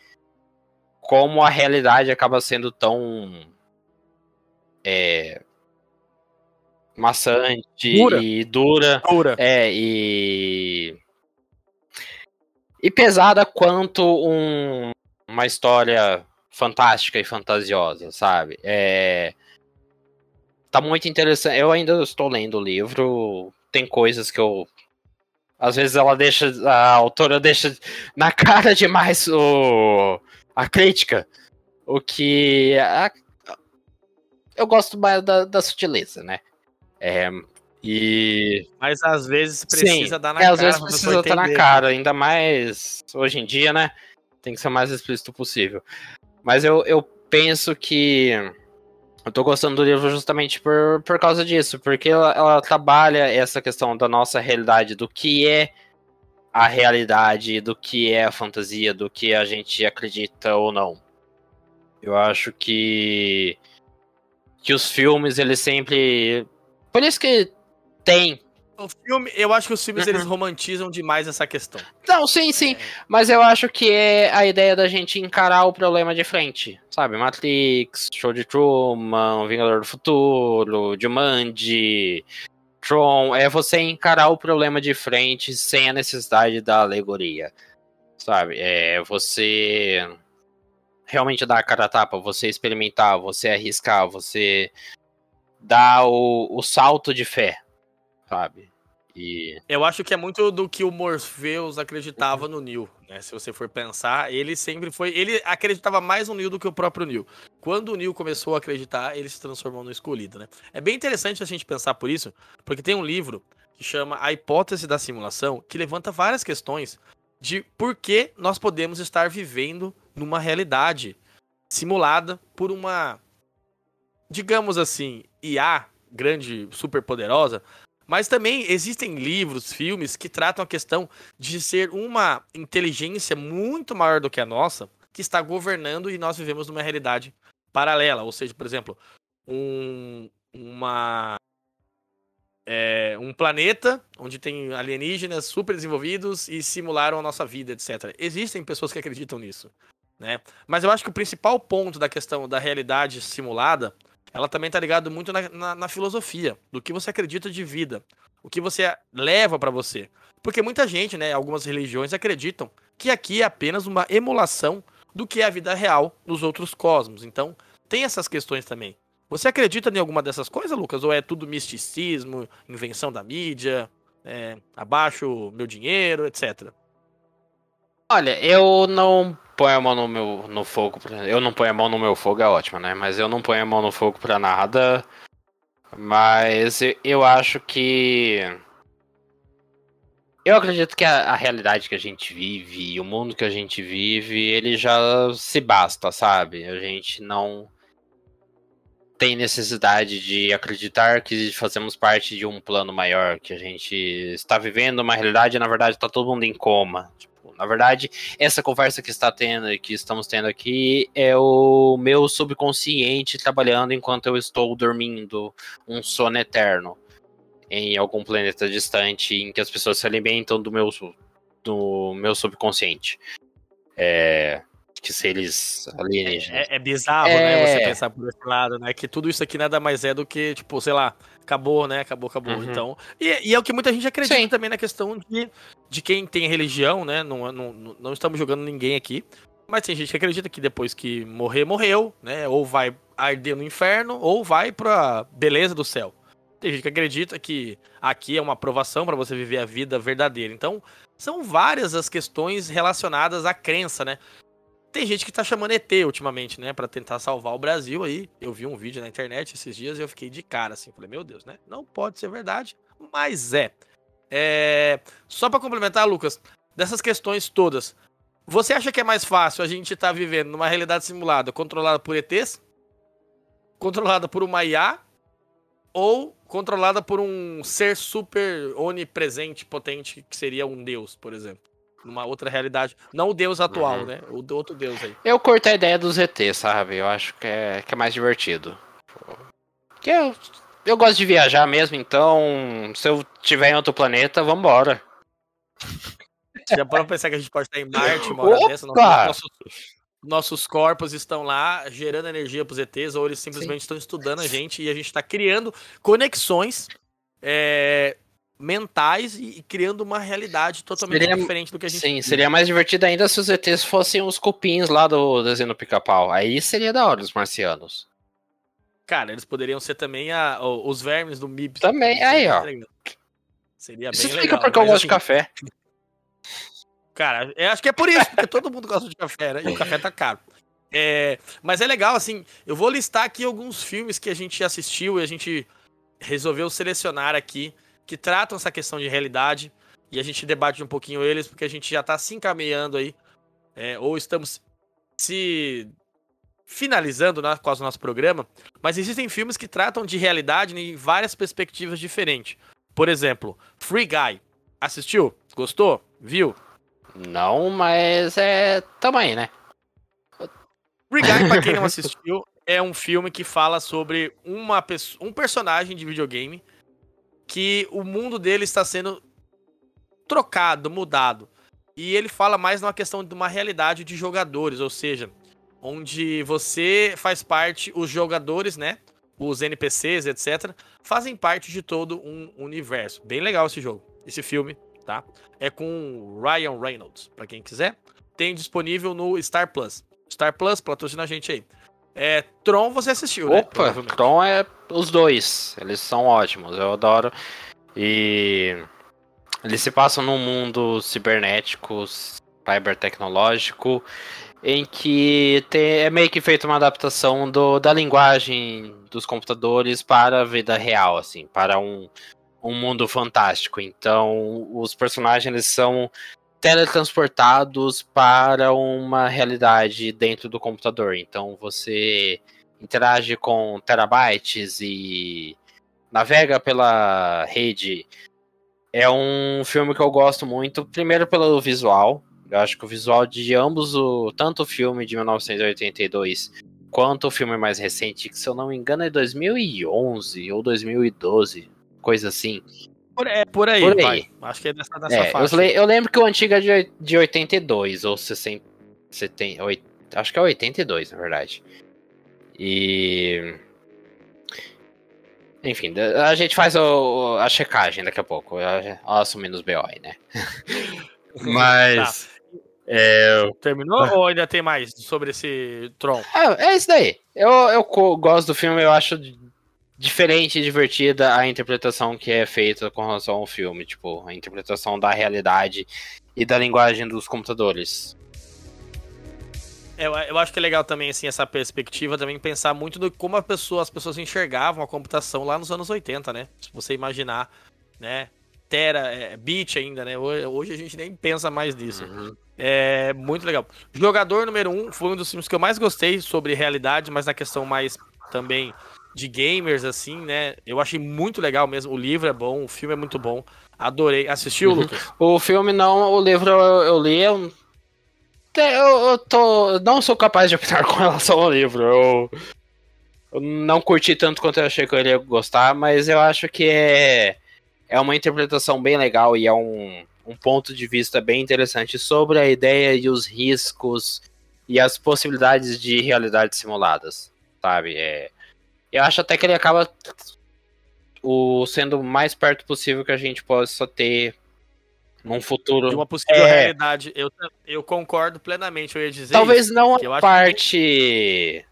como a realidade acaba sendo tão é, maçante dura. e dura. Dura. É, e. E pesada quanto um, uma história fantástica e fantasiosa, sabe? É. Tá muito interessante. Eu ainda estou lendo o livro. Tem coisas que eu. Às vezes ela deixa. A autora deixa na cara demais o, a crítica. O que. A, eu gosto mais da, da sutileza, né? É, e. Mas às vezes precisa Sim, dar na é, cara. Às vezes precisa dar na cara, ainda mais hoje em dia, né? Tem que ser o mais explícito possível. Mas eu, eu penso que. Eu tô gostando do livro justamente por, por causa disso, porque ela, ela trabalha essa questão da nossa realidade, do que é a realidade, do que é a fantasia, do que a gente acredita ou não. Eu acho que que os filmes eles sempre por isso que tem. O filme, eu acho que os filmes uhum. eles romantizam demais essa questão. Não, sim, sim. Mas eu acho que é a ideia da gente encarar o problema de frente. Sabe? Matrix, Show de Truman, Vingador do Futuro, Jumanji, Tron. É você encarar o problema de frente sem a necessidade da alegoria. Sabe? É você realmente dar a cara a tapa, você experimentar, você arriscar, você dar o, o salto de fé, sabe? E... Eu acho que é muito do que o Morpheus acreditava no Neil, né? Se você for pensar, ele sempre foi. Ele acreditava mais no Neil do que o próprio Neil. Quando o Neil começou a acreditar, ele se transformou no escolhido, né? É bem interessante a gente pensar por isso, porque tem um livro que chama A Hipótese da Simulação, que levanta várias questões de por que nós podemos estar vivendo numa realidade simulada por uma digamos assim, IA grande, super poderosa, mas também existem livros, filmes que tratam a questão de ser uma inteligência muito maior do que a nossa que está governando e nós vivemos numa realidade paralela. Ou seja, por exemplo, um, uma, é, um planeta onde tem alienígenas super desenvolvidos e simularam a nossa vida, etc. Existem pessoas que acreditam nisso. Né? Mas eu acho que o principal ponto da questão da realidade simulada ela também tá ligado muito na, na, na, filosofia, do que você acredita de vida, o que você leva para você. Porque muita gente, né, algumas religiões acreditam que aqui é apenas uma emulação do que é a vida real nos outros cosmos. Então, tem essas questões também. Você acredita em alguma dessas coisas, Lucas? Ou é tudo misticismo, invenção da mídia, é, abaixo meu dinheiro, etc? Olha, eu não ponho a mão no meu no fogo. Eu não ponho a mão no meu fogo, é ótimo, né? Mas eu não ponho a mão no fogo pra nada. Mas eu, acho que. Eu acredito que a, a, realidade que a gente vive, o mundo que a gente vive, ele já se basta, sabe? A gente não. tem necessidade de acreditar que fazemos parte de um plano maior, que a gente está vivendo uma realidade e na verdade está todo mundo em coma. Na verdade, essa conversa que está tendo, que estamos tendo aqui, é o meu subconsciente trabalhando enquanto eu estou dormindo um sono eterno em algum planeta distante em que as pessoas se alimentam do meu do meu subconsciente. É, que seres alienígenas. É, é bizarro, é... né, você pensar por esse lado, né? Que tudo isso aqui nada mais é do que, tipo, sei lá, acabou, né? Acabou, acabou. Uhum. Então. E, e, é o que muita gente acredita Sim. também na questão de, de quem tem religião, né? Não, não, não estamos jogando ninguém aqui. Mas tem gente que acredita que depois que morrer, morreu, né? Ou vai arder no inferno, ou vai pra beleza do céu. Tem gente que acredita que aqui é uma aprovação para você viver a vida verdadeira. Então, são várias as questões relacionadas à crença, né? Tem gente que tá chamando ET ultimamente, né, para tentar salvar o Brasil aí. Eu vi um vídeo na internet esses dias e eu fiquei de cara assim, falei, meu Deus, né? Não pode ser verdade, mas é. É... Só para complementar, Lucas, dessas questões todas, você acha que é mais fácil a gente estar tá vivendo numa realidade simulada controlada por ETs, controlada por uma IA ou controlada por um ser super onipresente, potente, que seria um deus, por exemplo? numa outra realidade. Não o Deus atual, uhum. né? O do outro Deus aí. Eu curto a ideia dos ET, sabe? Eu acho que é, que é mais divertido. Que eu, eu gosto de viajar mesmo, então se eu tiver em outro planeta, vambora. Já para pensar que a gente pode estar em Marte uma hora Opa! dessa? Nossos, nossos corpos estão lá gerando energia para os ETs, ou eles simplesmente Sim. estão estudando a gente e a gente está criando conexões é, mentais e, criando uma realidade totalmente seria, diferente do que a gente Sim, vive. seria mais divertido ainda se os ETs fossem os cupins lá do desenho do pica-pau. Aí seria da hora os marcianos. Cara, eles poderiam ser também a, os vermes do MIB. Também, aí, ó. Seria Isso bem explica legal. porque eu gosto assim, de café. Cara, eu acho que é por isso, porque todo mundo gosta de café, né? E o café tá caro. É, mas é legal, assim, eu vou listar aqui alguns filmes que a gente assistiu e a gente resolveu selecionar aqui que tratam essa questão de realidade e a gente debate um pouquinho eles, porque a gente já está se encaminhando aí, é, ou estamos se finalizando né, quase o nosso programa, mas existem filmes que tratam de realidade em várias perspectivas diferentes. Por exemplo, Free Guy. Assistiu? Gostou? Viu? Não, mas é. Também, né? Free Guy, pra quem não assistiu, é um filme que fala sobre uma um personagem de videogame que o mundo dele está sendo trocado, mudado. E ele fala mais numa questão de uma realidade de jogadores, ou seja, onde você faz parte, os jogadores, né? Os NPCs, etc., fazem parte de todo um universo. Bem legal esse jogo, esse filme, tá? É com Ryan Reynolds, para quem quiser. Tem disponível no Star Plus. Star Plus, patrocina a gente aí. É, Tron você assistiu, né? Opa, Tron é os dois. Eles são ótimos, eu adoro. E eles se passam num mundo cibernético, cybertecnológico, em que tem, é meio que feita uma adaptação do, da linguagem dos computadores para a vida real, assim, para um, um mundo fantástico. Então, os personagens eles são teletransportados para uma realidade dentro do computador. Então você interage com terabytes e navega pela rede. É um filme que eu gosto muito, primeiro pelo visual. Eu acho que o visual de ambos, o, tanto o filme de 1982 quanto o filme mais recente, que se eu não me engano é 2011 ou 2012, coisa assim. Por, é por aí, por aí. Acho que é dessa, dessa é, faixa. Eu, eu, lembro que o antigo é de, de 82 ou 60. 70, 8, acho que é 82, na verdade. E. Enfim, a gente faz o, a checagem daqui a pouco. Assumindo os BO aí, né? Mas. Tá. É... Terminou ou ainda tem mais sobre esse Tron? É, é isso daí. Eu, eu gosto do filme, eu acho diferente e divertida a interpretação que é feita com relação ao filme, tipo, a interpretação da realidade e da linguagem dos computadores. Eu, eu acho que é legal também, assim, essa perspectiva, também pensar muito do como pessoa, as pessoas enxergavam a computação lá nos anos 80, né? Se você imaginar, né? Tera, é, bit ainda, né? Hoje, hoje, a gente nem pensa mais nisso. Uhum. É muito legal. Jogador número um foi um dos filmes que eu mais gostei sobre realidade, mas na questão mais também de gamers, assim, né? Eu achei muito legal mesmo. O livro é bom, o filme é muito bom. Adorei. Assistiu, uhum. Lucas? O filme não, o livro eu, eu li. Eu, eu, eu, tô, não sou capaz de opinar com relação ao livro. Eu, eu não curti tanto quanto eu achei que eu iria gostar, mas eu acho que é, é uma interpretação bem legal e é um, um ponto de vista bem interessante sobre a ideia e os riscos e as possibilidades de realidades simuladas, sabe? É, eu acho até que ele acaba o sendo o mais perto possível que a gente possa ter num futuro. De uma possível é... realidade. Eu, eu concordo plenamente, eu ia dizer. Talvez isso, não a parte que...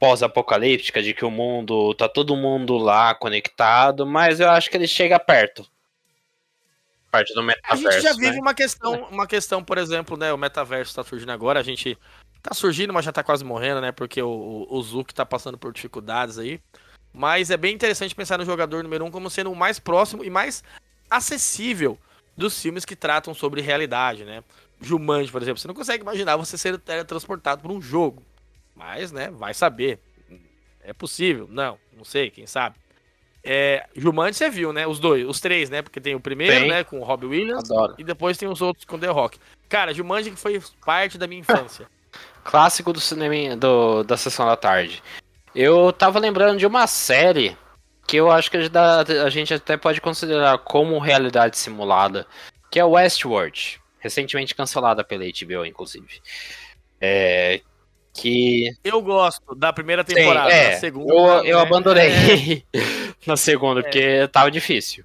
pós-apocalíptica de que o mundo. tá todo mundo lá conectado, mas eu acho que ele chega perto parte do metaverso. A gente já vive né? uma questão, uma questão, por exemplo, né? O metaverso está surgindo agora, a gente tá surgindo, mas já tá quase morrendo, né? Porque o, o Zuki tá passando por dificuldades aí. Mas é bem interessante pensar no jogador número um como sendo o mais próximo e mais acessível dos filmes que tratam sobre realidade, né? Jumanji, por exemplo, você não consegue imaginar você ser teletransportado por um jogo. Mas, né, vai saber. É possível? Não, não sei, quem sabe. É, Jumanji você viu, né? Os dois, os três, né? Porque tem o primeiro, tem. né? Com o Robbie Williams. Adoro. E depois tem os outros com The Rock. Cara, Jumanji foi parte da minha infância. Clássico do cinema do, da sessão da tarde. Eu tava lembrando de uma série que eu acho que a gente até pode considerar como realidade simulada, que é Westworld. Recentemente cancelada pela HBO, inclusive. É, que. Eu gosto da primeira temporada. Sim, é, segunda, eu, eu né? abandonei é... na segunda, é. porque tava difícil.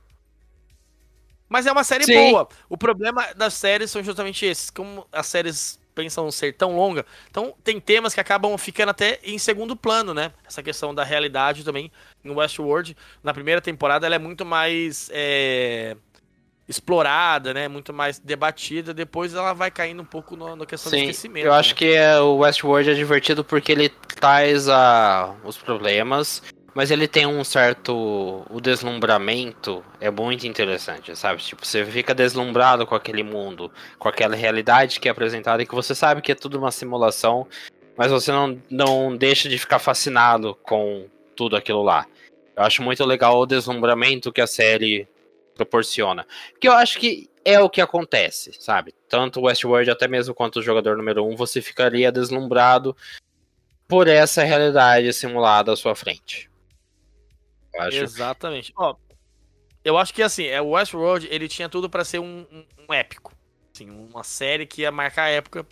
Mas é uma série Sim. boa. O problema das séries são justamente esses. Como as séries pensam ser tão longa, então tem temas que acabam ficando até em segundo plano, né? Essa questão da realidade também em Westworld. Na primeira temporada ela é muito mais. É explorada, né? Muito mais debatida. Depois ela vai caindo um pouco no, na questão Sim, do esquecimento. Eu acho né? que é, o Westworld é divertido porque ele traz a, os problemas, mas ele tem um certo. O deslumbramento é muito interessante, sabe? Tipo, você fica deslumbrado com aquele mundo, com aquela realidade que é apresentada e que você sabe que é tudo uma simulação, mas você não, não deixa de ficar fascinado com tudo aquilo lá. Eu acho muito legal o deslumbramento que a série proporciona. Porque eu acho que é o que acontece, sabe? Tanto o Westworld, até mesmo quanto o jogador número 1, um, você ficaria deslumbrado por essa realidade simulada à sua frente. Eu acho... Exatamente. Ó, eu acho que assim, é, o Westworld ele tinha tudo para ser um, um, um, épico. Assim, uma série que ia marcar a época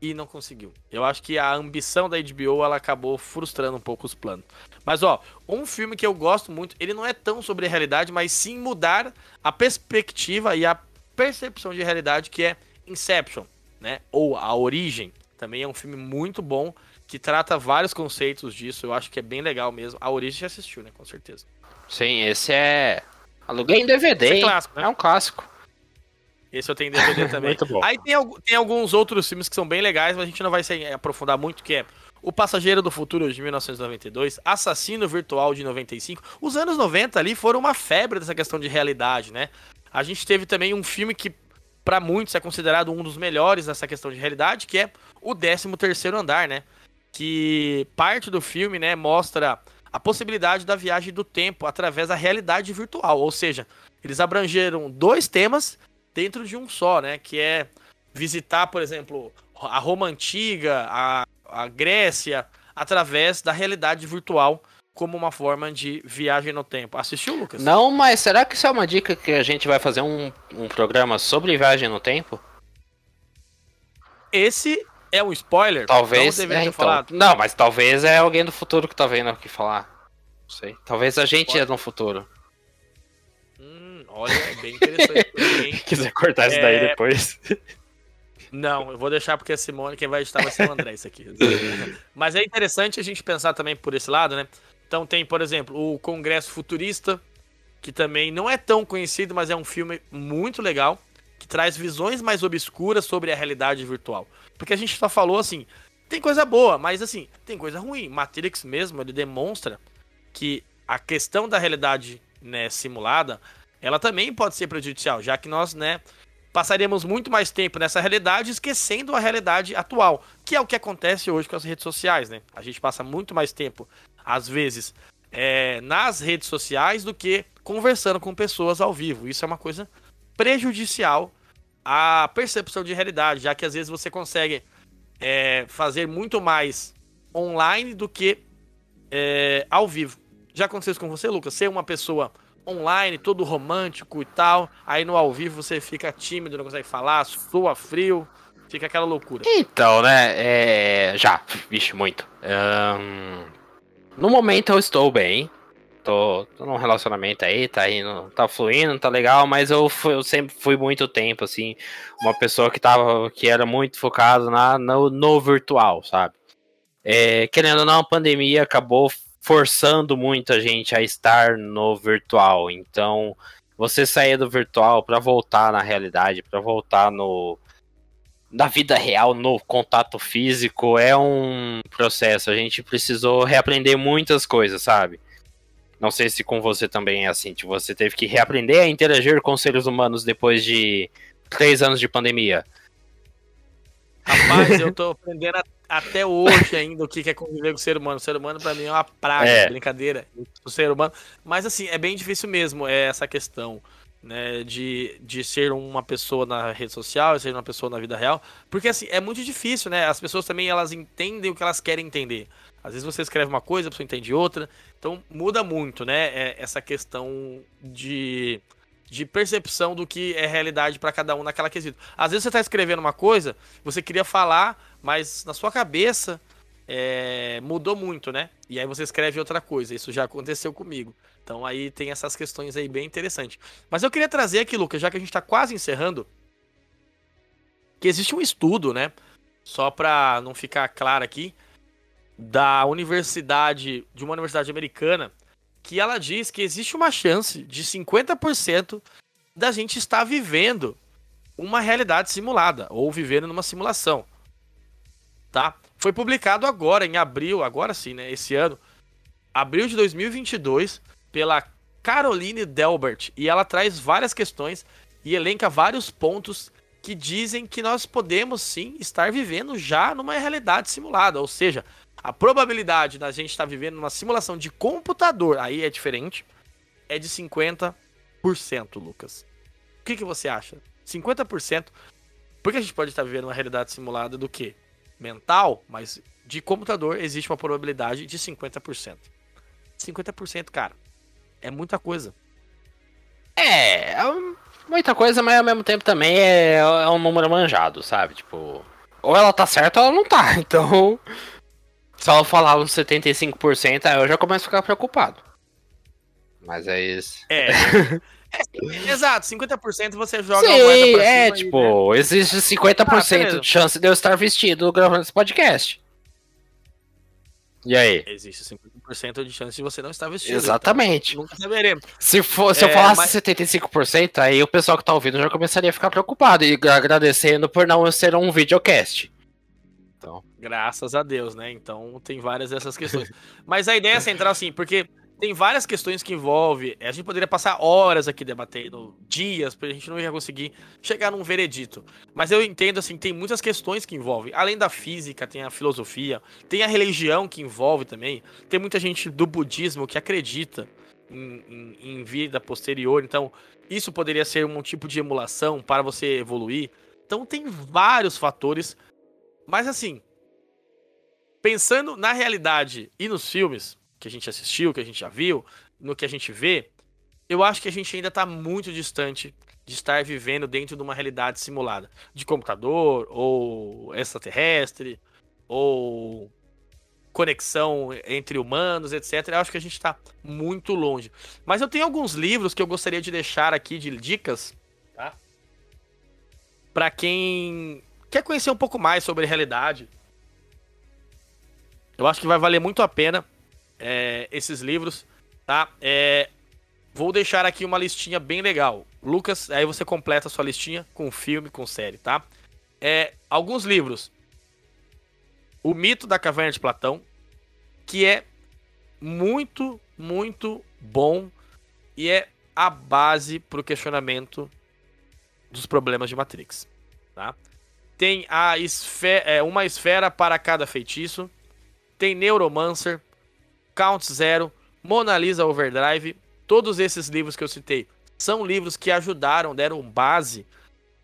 e não conseguiu. Eu acho que a ambição da HBO ela acabou frustrando um pouco os planos. Mas ó, um filme que eu gosto muito, ele não é tão sobre a realidade, mas sim mudar a perspectiva e a percepção de realidade que é Inception, né? Ou A Origem. Também é um filme muito bom que trata vários conceitos disso. Eu acho que é bem legal mesmo. A Origem já assistiu, né? Com certeza. Sim, esse é. Aluguei em DVD. é, clássico, né? é um clássico. Esse eu tenho DVD também. Aí tem, tem alguns outros filmes que são bem legais, mas a gente não vai se aprofundar muito, que é o Passageiro do Futuro de 1992, Assassino Virtual de 95. Os anos 90 ali foram uma febre dessa questão de realidade, né? A gente teve também um filme que para muitos é considerado um dos melhores nessa questão de realidade, que é o 13º Andar, né? Que parte do filme, né, mostra a possibilidade da viagem do tempo através da realidade virtual, ou seja, eles abrangeram dois temas dentro de um só, né, que é visitar, por exemplo, a Roma antiga, a a Grécia através da realidade virtual como uma forma de viagem no tempo. Assistiu, Lucas? Não, mas será que isso é uma dica que a gente vai fazer um, um programa sobre viagem no tempo? Esse é um spoiler? Talvez. Não, é, então, não, mas talvez é alguém do futuro que tá vendo aqui falar. Não sei. Talvez a gente Pode. é no futuro. Olha, é bem interessante. Quiser cortar é... isso daí é, depois. Não, eu vou deixar porque a Simone, quem vai editar vai ser o André, isso aqui. Mas é interessante a gente pensar também por esse lado, né? Então tem, por exemplo, o Congresso Futurista, que também não é tão conhecido, mas é um filme muito legal, que traz visões mais obscuras sobre a realidade virtual. Porque a gente só falou assim, tem coisa boa, mas assim, tem coisa ruim. Matrix mesmo, ele demonstra que a questão da realidade né, simulada, ela também pode ser prejudicial, já que nós, né, passaríamos muito mais tempo nessa realidade esquecendo a realidade atual, que é o que acontece hoje com as redes sociais, né? A gente passa muito mais tempo, às vezes, é, nas redes sociais do que conversando com pessoas ao vivo. Isso é uma coisa prejudicial à percepção de realidade, já que às vezes você consegue é, fazer muito mais online do que é, ao vivo. Já aconteceu isso com você, Lucas? Ser uma pessoa online, todo romântico e tal, aí no ao vivo você fica tímido, não consegue falar, sua frio, fica aquela loucura. Então, né, é... já, vixe, muito. Um... No momento eu estou bem, tô, tô num relacionamento aí, tá indo, tá fluindo, tá legal, mas eu, fui, eu sempre fui muito tempo, assim, uma pessoa que tava, que era muito focado na, no, no virtual, sabe? É, querendo ou não, a pandemia acabou forçando muita gente a estar no virtual. Então, você sair do virtual para voltar na realidade, para voltar no na vida real, no contato físico, é um processo. A gente precisou reaprender muitas coisas, sabe? Não sei se com você também é assim, tipo, você teve que reaprender a interagir com seres humanos depois de três anos de pandemia. Rapaz, eu tô aprendendo a até hoje ainda o que é conviver com o ser humano. O ser humano para mim é uma praga, é. brincadeira. O ser humano. Mas assim, é bem difícil mesmo é essa questão. Né, de, de ser uma pessoa na rede social, ser uma pessoa na vida real, porque assim, é muito difícil, né? As pessoas também elas entendem o que elas querem entender. Às vezes você escreve uma coisa, a pessoa entende outra. Então muda muito, né? É essa questão de, de percepção do que é realidade para cada um naquela quesito. Às vezes você está escrevendo uma coisa, você queria falar mas na sua cabeça é, mudou muito, né? E aí você escreve outra coisa. Isso já aconteceu comigo. Então aí tem essas questões aí bem interessantes. Mas eu queria trazer aqui, Lucas, já que a gente está quase encerrando, que existe um estudo, né? Só para não ficar claro aqui, da universidade, de uma universidade americana, que ela diz que existe uma chance de 50% da gente estar vivendo uma realidade simulada ou vivendo numa simulação tá? Foi publicado agora, em abril, agora sim, né? Esse ano, abril de 2022, pela Caroline Delbert. E ela traz várias questões e elenca vários pontos que dizem que nós podemos sim estar vivendo já numa realidade simulada. Ou seja, a probabilidade da gente estar vivendo numa simulação de computador, aí é diferente, é de 50%, Lucas. O que, que você acha? 50%. Por que a gente pode estar vivendo uma realidade simulada do quê? mental, mas de computador existe uma probabilidade de 50%. 50%, cara, é muita coisa. É, é muita coisa, mas ao mesmo tempo também é, é um número manjado, sabe? Tipo, ou ela tá certa ou ela não tá. Então, se ela falar uns 75%, aí eu já começo a ficar preocupado. Mas é isso. É. É, exato, 50% você joga Sim, a moeda pra é, tipo, né? existe 50% ah, de chance de eu estar vestido gravando esse podcast. E aí? Existe 50% de chance de você não estar vestido. Exatamente. Então, nunca saberemos. Se, for, se é, eu falasse mas... 75%, aí o pessoal que tá ouvindo já começaria a ficar preocupado e agradecendo por não ser um videocast. Graças a Deus, né? Então tem várias dessas questões. mas a ideia é central, assim, porque tem várias questões que envolve. A gente poderia passar horas aqui debatendo, dias, porque a gente não ia conseguir chegar num veredito. Mas eu entendo assim, tem muitas questões que envolvem. Além da física, tem a filosofia, tem a religião que envolve também. Tem muita gente do budismo que acredita em, em, em vida posterior. Então, isso poderia ser um tipo de emulação para você evoluir. Então tem vários fatores. Mas assim, pensando na realidade e nos filmes, que a gente assistiu, que a gente já viu, no que a gente vê, eu acho que a gente ainda está muito distante de estar vivendo dentro de uma realidade simulada. De computador, ou extraterrestre, ou conexão entre humanos, etc. Eu acho que a gente está muito longe. Mas eu tenho alguns livros que eu gostaria de deixar aqui de dicas, tá? Para quem quer conhecer um pouco mais sobre realidade. Eu acho que vai valer muito a pena é, esses livros, tá? É, vou deixar aqui uma listinha bem legal. Lucas, aí você completa a sua listinha com filme, com série, tá? É, alguns livros. O Mito da Caverna de Platão, que é muito, muito bom e é a base para o questionamento dos problemas de Matrix, tá? Tem a esfera, é, uma esfera para cada feitiço, tem Neuromancer, Count Zero, Mona Lisa Overdrive, todos esses livros que eu citei são livros que ajudaram, deram base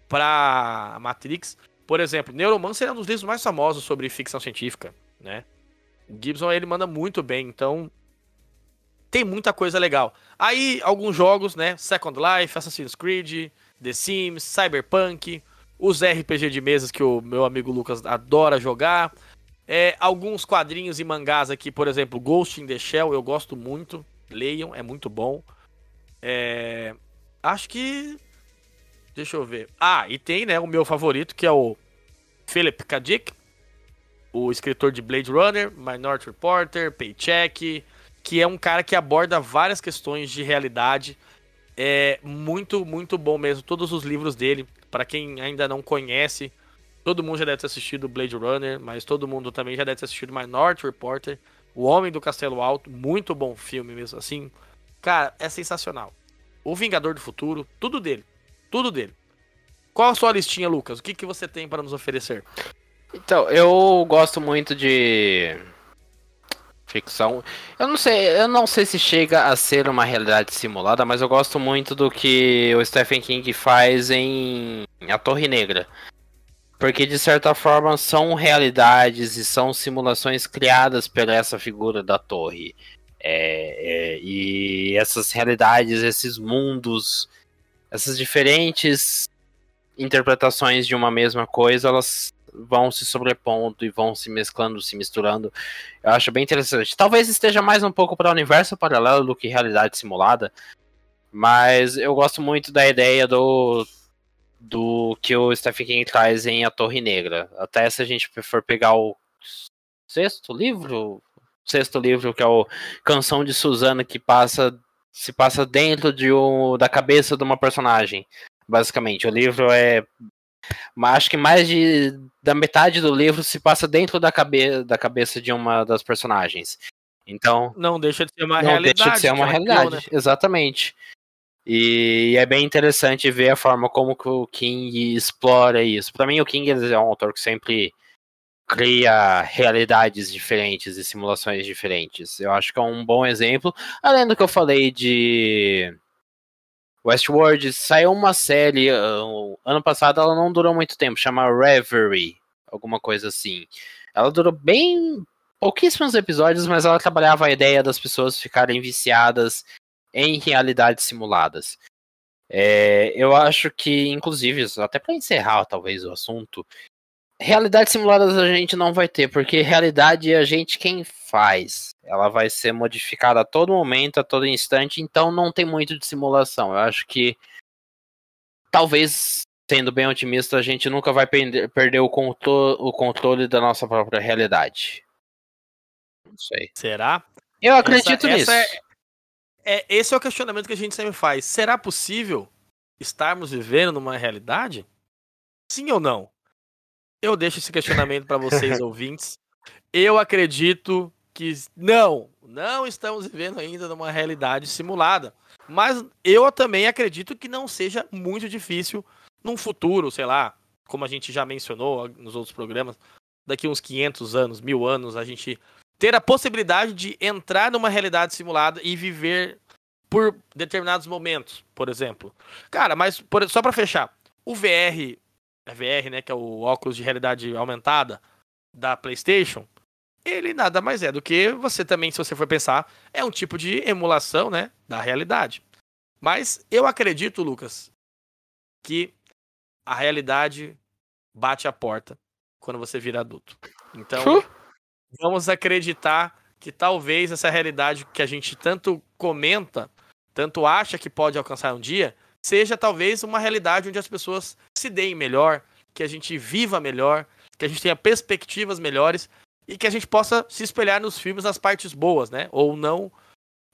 para Matrix. Por exemplo, Neuromancer é um dos livros mais famosos sobre ficção científica, né? O Gibson ele manda muito bem, então tem muita coisa legal. Aí alguns jogos, né? Second Life, Assassin's Creed, The Sims, Cyberpunk, os RPG de mesas que o meu amigo Lucas adora jogar. É, alguns quadrinhos e mangás aqui, por exemplo, Ghost in the Shell, eu gosto muito. Leiam, é muito bom. É, acho que. Deixa eu ver. Ah, e tem, né, o meu favorito, que é o Philip K. Dick, o escritor de Blade Runner, Minority Reporter, Paycheck, que é um cara que aborda várias questões de realidade. É muito, muito bom mesmo. Todos os livros dele, para quem ainda não conhece, todo mundo já deve ter assistido Blade Runner, mas todo mundo também já deve ter assistido Minority Reporter, O Homem do Castelo Alto, muito bom filme mesmo, assim. Cara, é sensacional. O Vingador do Futuro, tudo dele. Tudo dele. Qual a sua listinha, Lucas? O que, que você tem para nos oferecer? Então, eu gosto muito de ficção. Eu não sei, eu não sei se chega a ser uma realidade simulada, mas eu gosto muito do que o Stephen King faz em A Torre Negra. Porque de certa forma são realidades e são simulações criadas por essa figura da torre. É, é, e essas realidades, esses mundos, essas diferentes interpretações de uma mesma coisa, elas vão se sobrepondo e vão se mesclando, se misturando. Eu acho bem interessante. Talvez esteja mais um pouco para o universo paralelo do que realidade simulada, mas eu gosto muito da ideia do do que o Stephen King traz em A Torre Negra. Até se a gente for pegar o sexto livro, sexto livro que é o Canção de Susana que passa se passa dentro de um, da cabeça de uma personagem. Basicamente, o livro é mas acho que mais de da metade do livro se passa dentro da, cabe, da cabeça de uma das personagens. Então. Não deixa de ser uma não realidade. Deixa de ser uma realidade, né? exatamente. E é bem interessante ver a forma como que o King explora isso. Para mim, o King é um autor que sempre cria realidades diferentes e simulações diferentes. Eu acho que é um bom exemplo. Além do que eu falei de Westworld saiu uma série uh, ano passado, ela não durou muito tempo, chama Reverie, alguma coisa assim. Ela durou bem pouquíssimos episódios, mas ela trabalhava a ideia das pessoas ficarem viciadas em realidades simuladas. É, eu acho que, inclusive, até para encerrar talvez o assunto, Realidades simuladas a gente não vai ter, porque realidade é a gente quem faz. Ela vai ser modificada a todo momento, a todo instante, então não tem muito de simulação. Eu acho que talvez, sendo bem otimista, a gente nunca vai perder, o, controle, o controle da nossa própria realidade. Não sei. Será? Eu acredito essa, nisso. Essa é, é, esse é o questionamento que a gente sempre faz. Será possível estarmos vivendo numa realidade? Sim ou não? Eu deixo esse questionamento para vocês, ouvintes. Eu acredito que não, não estamos vivendo ainda numa realidade simulada. Mas eu também acredito que não seja muito difícil num futuro, sei lá, como a gente já mencionou nos outros programas, daqui uns 500 anos, mil anos, a gente ter a possibilidade de entrar numa realidade simulada e viver por determinados momentos, por exemplo. Cara, mas por, só para fechar, o VR é VR, né, que é o óculos de realidade aumentada da PlayStation, ele nada mais é do que você também, se você for pensar, é um tipo de emulação, né, da realidade. Mas eu acredito, Lucas, que a realidade bate a porta quando você vira adulto. Então, vamos acreditar que talvez essa realidade que a gente tanto comenta, tanto acha que pode alcançar um dia, seja talvez uma realidade onde as pessoas se deem melhor, que a gente viva melhor, que a gente tenha perspectivas melhores e que a gente possa se espelhar nos filmes nas partes boas, né? Ou não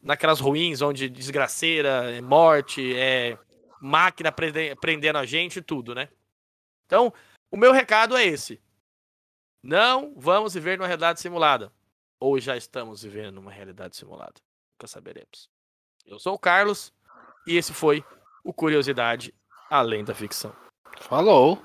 naquelas ruins onde desgraceira, é morte, é máquina prendendo a gente e tudo, né? Então, o meu recado é esse. Não vamos viver numa realidade simulada. Ou já estamos vivendo numa realidade simulada. Nunca saberemos. Eu sou o Carlos e esse foi o Curiosidade Além da Ficção. Falou!